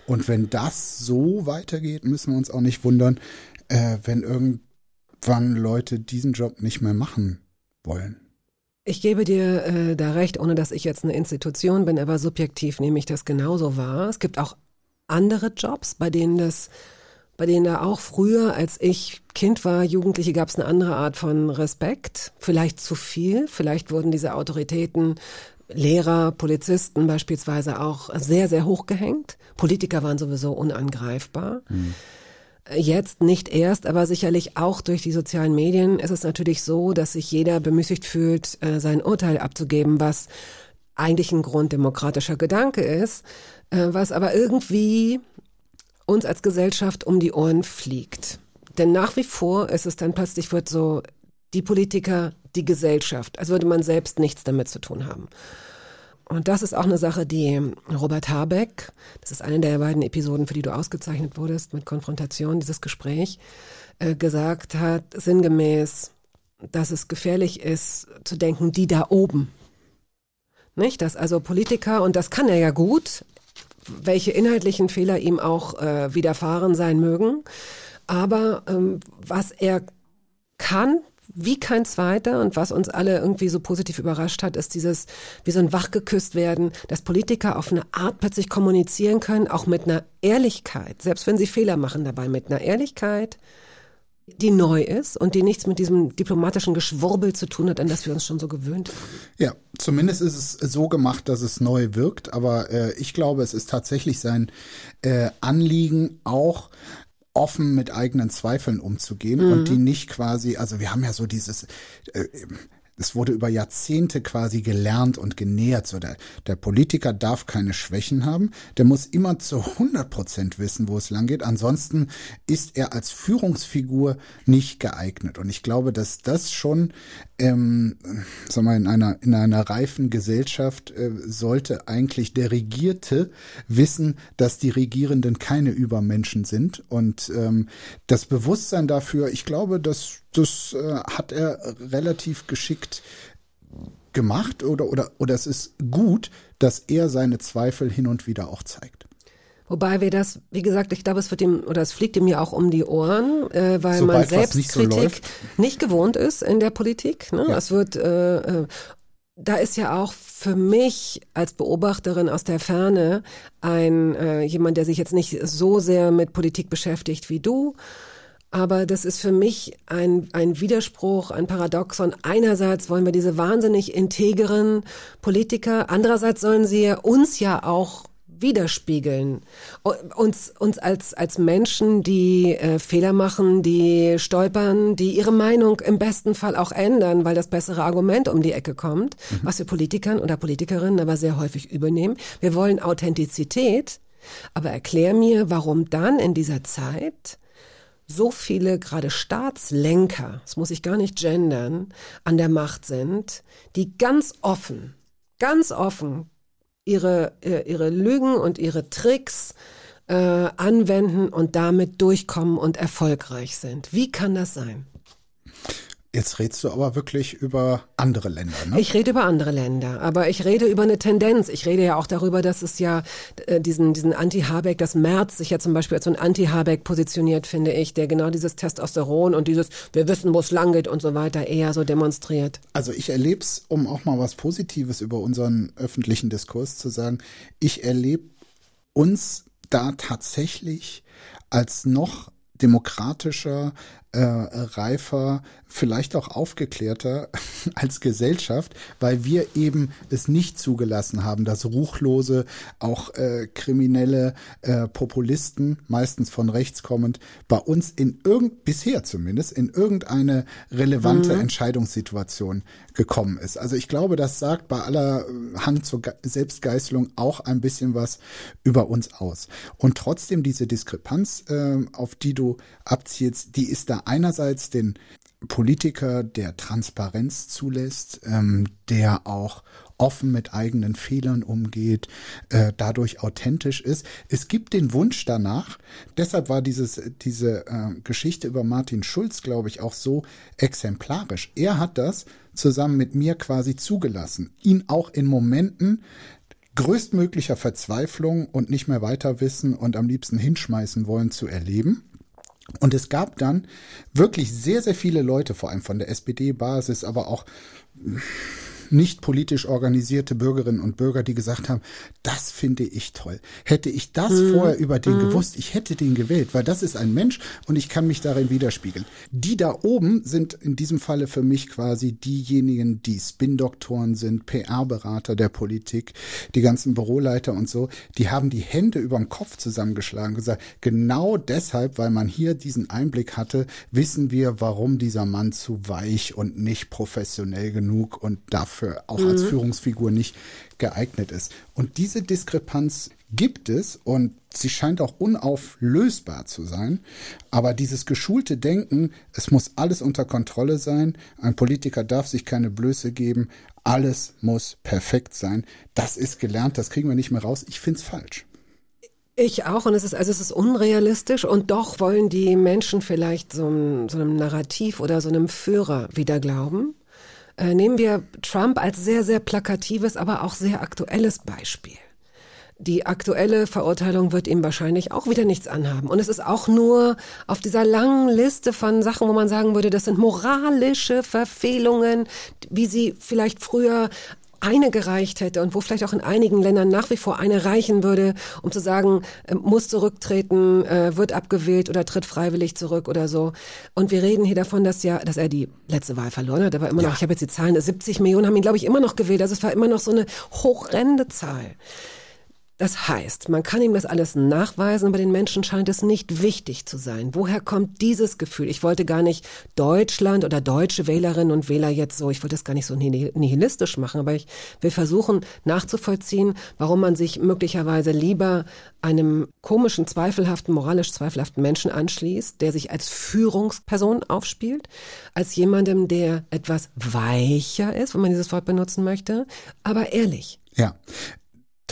D: Und wenn das so weitergeht, müssen wir uns auch nicht wundern, äh, wenn irgendwann Leute diesen Job nicht mehr machen wollen.
B: Ich gebe dir äh, da recht, ohne dass ich jetzt eine Institution bin, aber subjektiv nehme ich das genauso wahr. Es gibt auch andere Jobs, bei denen das, bei denen da auch früher, als ich Kind war, Jugendliche, gab es eine andere Art von Respekt. Vielleicht zu viel. Vielleicht wurden diese Autoritäten Lehrer, Polizisten beispielsweise auch sehr, sehr hoch gehängt. Politiker waren sowieso unangreifbar. Jetzt nicht erst, aber sicherlich auch durch die sozialen Medien ist es natürlich so, dass sich jeder bemüßigt fühlt, äh, sein Urteil abzugeben, was eigentlich ein grunddemokratischer Gedanke ist, äh, was aber irgendwie uns als Gesellschaft um die Ohren fliegt. Denn nach wie vor ist es dann plötzlich wird so die Politiker, die Gesellschaft, als würde man selbst nichts damit zu tun haben. Und das ist auch eine Sache, die Robert Habeck, das ist eine der beiden Episoden, für die du ausgezeichnet wurdest mit Konfrontation, dieses Gespräch, äh, gesagt hat, sinngemäß, dass es gefährlich ist zu denken, die da oben. Nicht? Dass also Politiker, und das kann er ja gut, welche inhaltlichen Fehler ihm auch äh, widerfahren sein mögen, aber ähm, was er kann, wie kein zweiter und was uns alle irgendwie so positiv überrascht hat, ist dieses, wie so ein wachgeküsst werden, dass Politiker auf eine Art plötzlich kommunizieren können, auch mit einer Ehrlichkeit, selbst wenn sie Fehler machen dabei, mit einer Ehrlichkeit, die neu ist und die nichts mit diesem diplomatischen Geschwurbel zu tun hat, an das wir uns schon so gewöhnt haben.
D: Ja, zumindest ist es so gemacht, dass es neu wirkt, aber äh, ich glaube, es ist tatsächlich sein äh, Anliegen auch offen mit eigenen Zweifeln umzugehen mhm. und die nicht quasi, also wir haben ja so dieses, äh, es wurde über Jahrzehnte quasi gelernt und genährt. So der, der Politiker darf keine Schwächen haben. Der muss immer zu 100 Prozent wissen, wo es lang geht. Ansonsten ist er als Führungsfigur nicht geeignet. Und ich glaube, dass das schon, ähm, sag mal, in einer, in einer reifen Gesellschaft äh, sollte eigentlich der Regierte wissen, dass die Regierenden keine Übermenschen sind. Und ähm, das Bewusstsein dafür, ich glaube, dass das äh, hat er relativ geschickt gemacht oder, oder, oder es ist gut, dass er seine Zweifel hin und wieder auch zeigt.
B: Wobei wir das, wie gesagt, ich glaube, es wird ihm oder es fliegt ihm ja auch um die Ohren, äh, weil Sobald man Selbstkritik nicht, so nicht, gewohnt ist in der Politik. Ne? Ja. Es wird, äh, äh, da ist ja auch für mich als Beobachterin aus der Ferne ein äh, jemand, der sich jetzt nicht so sehr mit Politik beschäftigt wie du, aber das ist für mich ein, ein Widerspruch, ein Paradoxon. Einerseits wollen wir diese wahnsinnig integeren Politiker, andererseits sollen sie uns ja auch widerspiegeln. Uns, uns als, als Menschen, die äh, Fehler machen, die stolpern, die ihre Meinung im besten Fall auch ändern, weil das bessere Argument um die Ecke kommt, mhm. was wir Politikern oder Politikerinnen aber sehr häufig übernehmen. Wir wollen Authentizität, aber erklär mir, warum dann in dieser Zeit so viele gerade Staatslenker, das muss ich gar nicht gendern, an der Macht sind, die ganz offen, ganz offen ihre, äh, ihre Lügen und ihre Tricks äh, anwenden und damit durchkommen und erfolgreich sind. Wie kann das sein?
D: Jetzt redest du aber wirklich über andere Länder, ne?
B: Ich rede über andere Länder, aber ich rede über eine Tendenz. Ich rede ja auch darüber, dass es ja äh, diesen, diesen Anti-Habeck, dass Merz sich ja zum Beispiel als so ein Anti-Habeck positioniert, finde ich, der genau dieses Testosteron und dieses Wir wissen, wo es lang geht und so weiter eher so demonstriert.
D: Also ich erlebe es, um auch mal was Positives über unseren öffentlichen Diskurs zu sagen, ich erlebe uns da tatsächlich als noch demokratischer, äh, reifer, vielleicht auch aufgeklärter als Gesellschaft, weil wir eben es nicht zugelassen haben, dass ruchlose, auch äh, kriminelle äh, Populisten, meistens von rechts kommend, bei uns in irgend, bisher zumindest, in irgendeine relevante mhm. Entscheidungssituation gekommen ist. Also ich glaube, das sagt bei aller äh, Hang zur Ge Selbstgeißelung auch ein bisschen was über uns aus. Und trotzdem diese Diskrepanz, äh, auf die du abzielst, die ist da einerseits den Politiker, der Transparenz zulässt, ähm, der auch offen mit eigenen Fehlern umgeht, äh, dadurch authentisch ist. Es gibt den Wunsch danach, deshalb war dieses, diese äh, Geschichte über Martin Schulz, glaube ich, auch so exemplarisch. Er hat das zusammen mit mir quasi zugelassen, ihn auch in Momenten größtmöglicher Verzweiflung und nicht mehr weiter wissen und am liebsten hinschmeißen wollen zu erleben. Und es gab dann wirklich sehr, sehr viele Leute, vor allem von der SPD-Basis, aber auch nicht politisch organisierte Bürgerinnen und Bürger, die gesagt haben, das finde ich toll. Hätte ich das mhm. vorher über den mhm. gewusst, ich hätte den gewählt, weil das ist ein Mensch und ich kann mich darin widerspiegeln. Die da oben sind in diesem Falle für mich quasi diejenigen, die Spin-Doktoren sind, PR-Berater der Politik, die ganzen Büroleiter und so, die haben die Hände überm Kopf zusammengeschlagen und gesagt, genau deshalb, weil man hier diesen Einblick hatte, wissen wir, warum dieser Mann zu weich und nicht professionell genug und darf für, auch mhm. als Führungsfigur nicht geeignet ist. Und diese Diskrepanz gibt es und sie scheint auch unauflösbar zu sein. Aber dieses geschulte Denken, es muss alles unter Kontrolle sein, ein Politiker darf sich keine Blöße geben, alles muss perfekt sein. Das ist gelernt, das kriegen wir nicht mehr raus. Ich finde es falsch.
B: Ich auch und es ist also es ist unrealistisch und doch wollen die Menschen vielleicht so, einem, so einem Narrativ oder so einem Führer wieder glauben. Äh, nehmen wir Trump als sehr sehr plakatives, aber auch sehr aktuelles Beispiel. Die aktuelle Verurteilung wird ihm wahrscheinlich auch wieder nichts anhaben. Und es ist auch nur auf dieser langen Liste von Sachen, wo man sagen würde, das sind moralische Verfehlungen, wie sie vielleicht früher eine gereicht hätte und wo vielleicht auch in einigen Ländern nach wie vor eine reichen würde, um zu sagen, äh, muss zurücktreten, äh, wird abgewählt oder tritt freiwillig zurück oder so. Und wir reden hier davon, dass ja, dass er die letzte Wahl verloren hat, aber immer noch, ja. ich habe jetzt die Zahlen, 70 Millionen haben ihn, glaube ich, immer noch gewählt. Also es war immer noch so eine hochrennende Zahl. Das heißt, man kann ihm das alles nachweisen, aber den Menschen scheint es nicht wichtig zu sein. Woher kommt dieses Gefühl? Ich wollte gar nicht Deutschland oder deutsche Wählerinnen und Wähler jetzt so, ich wollte das gar nicht so nihilistisch machen, aber ich will versuchen nachzuvollziehen, warum man sich möglicherweise lieber einem komischen, zweifelhaften, moralisch zweifelhaften Menschen anschließt, der sich als Führungsperson aufspielt, als jemandem, der etwas weicher ist, wenn man dieses Wort benutzen möchte, aber ehrlich.
D: Ja,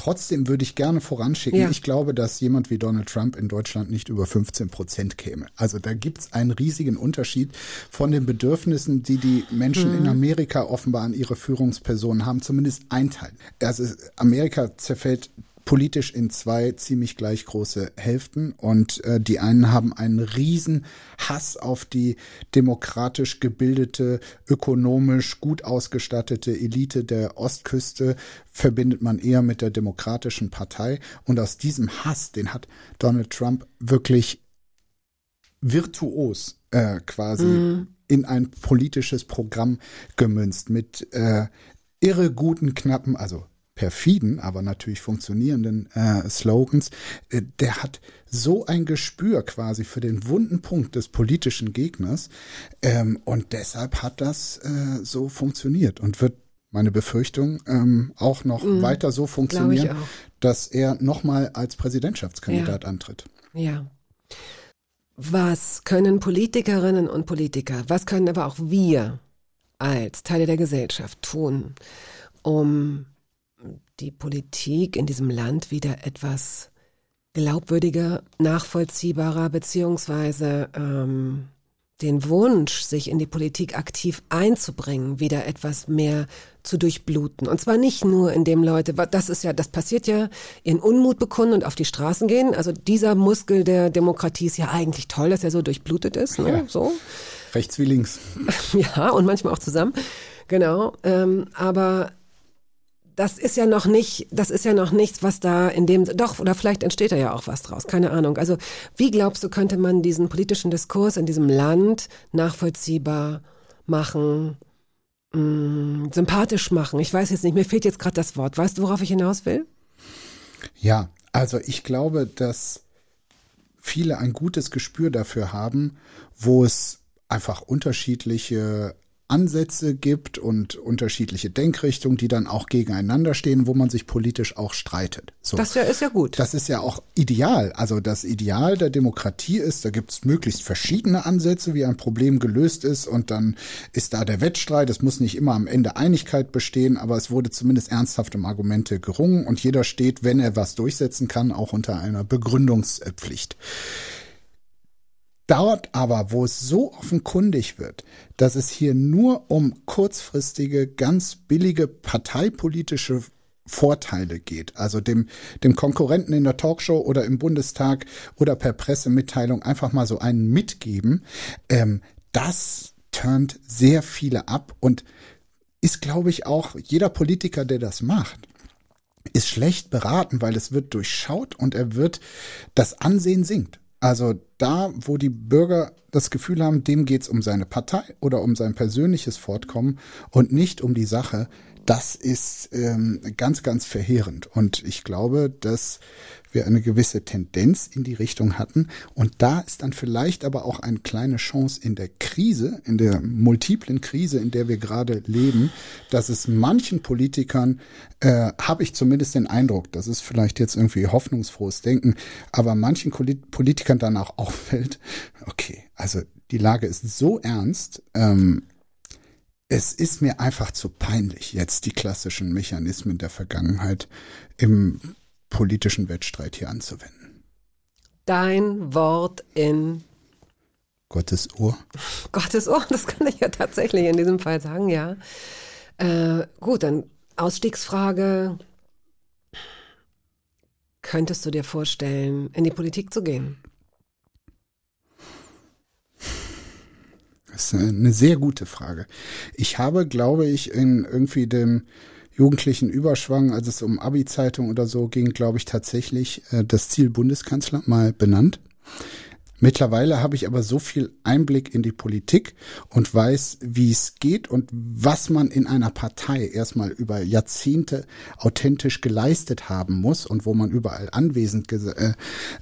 D: Trotzdem würde ich gerne voranschicken, ja. ich glaube, dass jemand wie Donald Trump in Deutschland nicht über 15 Prozent käme. Also da gibt es einen riesigen Unterschied von den Bedürfnissen, die die Menschen mhm. in Amerika offenbar an ihre Führungspersonen haben, zumindest ein Teil. Also Amerika zerfällt politisch in zwei ziemlich gleich große Hälften und äh, die einen haben einen riesen Hass auf die demokratisch gebildete, ökonomisch gut ausgestattete Elite der Ostküste verbindet man eher mit der demokratischen Partei und aus diesem Hass, den hat Donald Trump wirklich virtuos äh, quasi mhm. in ein politisches Programm gemünzt mit äh, irre guten, knappen, also perfiden, aber natürlich funktionierenden äh, Slogans, äh, der hat so ein Gespür quasi für den wunden Punkt des politischen Gegners ähm, und deshalb hat das äh, so funktioniert und wird meine Befürchtung ähm, auch noch mm, weiter so funktionieren, dass er nochmal als Präsidentschaftskandidat ja. antritt.
B: Ja. Was können Politikerinnen und Politiker, was können aber auch wir als Teile der Gesellschaft tun, um die Politik in diesem Land wieder etwas glaubwürdiger, nachvollziehbarer, beziehungsweise ähm, den Wunsch, sich in die Politik aktiv einzubringen, wieder etwas mehr zu durchbluten. Und zwar nicht nur, indem Leute, das ist ja, das passiert ja, ihren Unmut bekunden und auf die Straßen gehen. Also dieser Muskel der Demokratie ist ja eigentlich toll, dass er so durchblutet ist, ne? Ja. So.
D: Rechts wie links.
B: Ja, und manchmal auch zusammen. Genau. Ähm, aber das ist ja noch nicht, das ist ja noch nichts, was da in dem, doch, oder vielleicht entsteht da ja auch was draus, keine Ahnung. Also, wie glaubst du, könnte man diesen politischen Diskurs in diesem Land nachvollziehbar machen, mh, mm, sympathisch machen? Ich weiß jetzt nicht, mir fehlt jetzt gerade das Wort. Weißt du, worauf ich hinaus will?
D: Ja, also ich glaube, dass viele ein gutes Gespür dafür haben, wo es einfach unterschiedliche Ansätze gibt und unterschiedliche Denkrichtungen, die dann auch gegeneinander stehen, wo man sich politisch auch streitet.
B: So. Das ja, ist ja gut.
D: Das ist ja auch ideal. Also das Ideal der Demokratie ist, da gibt es möglichst verschiedene Ansätze, wie ein Problem gelöst ist und dann ist da der Wettstreit. Es muss nicht immer am Ende Einigkeit bestehen, aber es wurde zumindest ernsthaft um Argumente gerungen und jeder steht, wenn er was durchsetzen kann, auch unter einer Begründungspflicht. Dort aber, wo es so offenkundig wird, dass es hier nur um kurzfristige, ganz billige parteipolitische Vorteile geht, also dem, dem Konkurrenten in der Talkshow oder im Bundestag oder per Pressemitteilung einfach mal so einen mitgeben, ähm, das turnt sehr viele ab und ist, glaube ich, auch jeder Politiker, der das macht, ist schlecht beraten, weil es wird durchschaut und er wird, das Ansehen sinkt. Also da, wo die Bürger das Gefühl haben, dem geht es um seine Partei oder um sein persönliches Fortkommen und nicht um die Sache, das ist ähm, ganz, ganz verheerend. Und ich glaube, dass wir eine gewisse Tendenz in die Richtung hatten. Und da ist dann vielleicht aber auch eine kleine Chance in der Krise, in der multiplen Krise, in der wir gerade leben, dass es manchen Politikern, äh, habe ich zumindest den Eindruck, das ist vielleicht jetzt irgendwie hoffnungsfrohes Denken, aber manchen Politikern dann auch auffällt, okay, also die Lage ist so ernst, ähm, es ist mir einfach zu peinlich, jetzt die klassischen Mechanismen der Vergangenheit im politischen Wettstreit hier anzuwenden.
B: Dein Wort in
D: Gottes Ohr.
B: Gottes Ohr, das kann ich ja tatsächlich in diesem Fall sagen, ja. Äh, gut, dann Ausstiegsfrage. Könntest du dir vorstellen, in die Politik zu gehen?
D: Das ist eine sehr gute Frage. Ich habe, glaube ich, in irgendwie dem jugendlichen Überschwang, als es um Abi-Zeitung oder so ging, glaube ich tatsächlich äh, das Ziel Bundeskanzler mal benannt. Mittlerweile habe ich aber so viel Einblick in die Politik und weiß, wie es geht und was man in einer Partei erstmal über Jahrzehnte authentisch geleistet haben muss und wo man überall anwesend äh,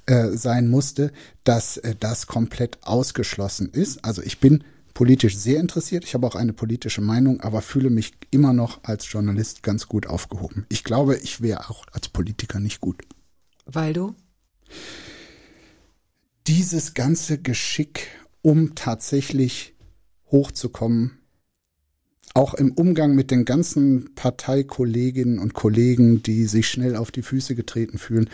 D: äh, sein musste, dass äh, das komplett ausgeschlossen ist. Also ich bin politisch sehr interessiert. Ich habe auch eine politische Meinung, aber fühle mich immer noch als Journalist ganz gut aufgehoben. Ich glaube, ich wäre auch als Politiker nicht gut.
B: Weil du?
D: Dieses ganze Geschick, um tatsächlich hochzukommen, auch im Umgang mit den ganzen Parteikolleginnen und Kollegen, die sich schnell auf die Füße getreten fühlen,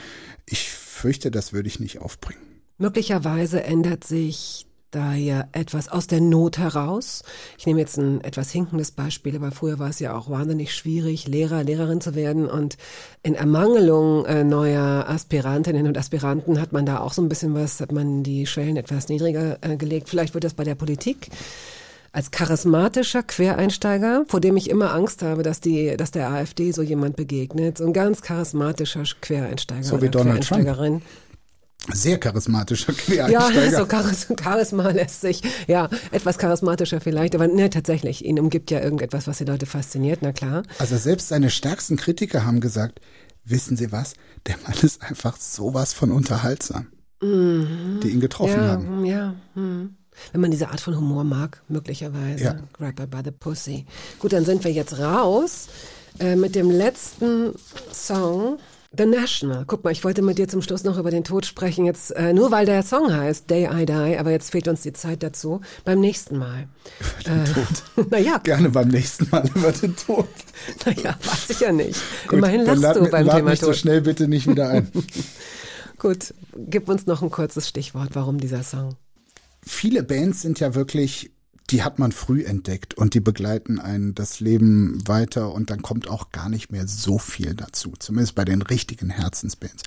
D: ich fürchte, das würde ich nicht aufbringen.
B: Möglicherweise ändert sich da ja etwas aus der Not heraus. Ich nehme jetzt ein etwas hinkendes Beispiel, aber früher war es ja auch wahnsinnig schwierig, Lehrer, Lehrerin zu werden. Und in Ermangelung äh, neuer Aspirantinnen und Aspiranten hat man da auch so ein bisschen was, hat man die Schwellen etwas niedriger äh, gelegt. Vielleicht wird das bei der Politik als charismatischer Quereinsteiger, vor dem ich immer Angst habe, dass die, dass der AfD so jemand begegnet, so ein ganz charismatischer Quereinsteiger
D: so wie Donald Trump sehr charismatischer
B: Quereinsteiger. Ja, so Charis Charisma lässt sich, ja, etwas charismatischer vielleicht, aber ne, tatsächlich, ihn umgibt ja irgendetwas, was die Leute fasziniert, na klar.
D: Also selbst seine stärksten Kritiker haben gesagt, wissen Sie was, der Mann ist einfach sowas von unterhaltsam, mhm. die ihn getroffen
B: ja,
D: haben.
B: Ja, hm. Wenn man diese Art von Humor mag, möglicherweise. Ja. Grab her by the pussy. Gut, dann sind wir jetzt raus äh, mit dem letzten Song The National. Guck mal, ich wollte mit dir zum Schluss noch über den Tod sprechen. Jetzt äh, nur weil der Song heißt Day I Die, aber jetzt fehlt uns die Zeit dazu. Beim nächsten Mal.
D: Über den äh, Tod. naja. Gerne beim nächsten Mal über den Tod.
B: Naja, weiß ich ja nicht. Gut, Immerhin lachst lad, du beim lad Thema
D: mich
B: Tod.
D: so schnell bitte nicht wieder ein.
B: Gut, gib uns noch ein kurzes Stichwort. Warum dieser Song?
D: Viele Bands sind ja wirklich die hat man früh entdeckt und die begleiten einen das Leben weiter und dann kommt auch gar nicht mehr so viel dazu, zumindest bei den richtigen Herzensbands.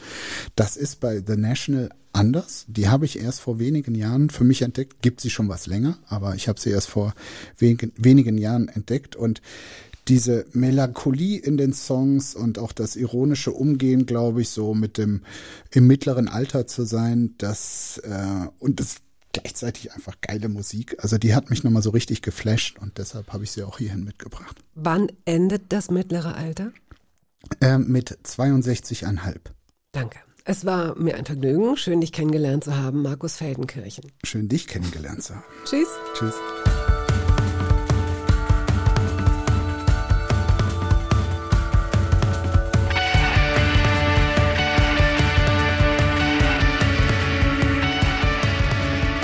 D: Das ist bei The National anders. Die habe ich erst vor wenigen Jahren für mich entdeckt. Gibt sie schon was länger, aber ich habe sie erst vor wenigen, wenigen Jahren entdeckt und diese Melancholie in den Songs und auch das ironische Umgehen, glaube ich, so mit dem im mittleren Alter zu sein, das äh, und das gleichzeitig einfach geile Musik. Also die hat mich nochmal so richtig geflasht und deshalb habe ich sie auch hierhin mitgebracht.
B: Wann endet das mittlere Alter?
D: Äh, mit 62,5.
B: Danke. Es war mir ein Vergnügen. Schön, dich kennengelernt zu haben, Markus Feldenkirchen.
D: Schön, dich kennengelernt zu haben.
B: Tschüss.
D: Tschüss.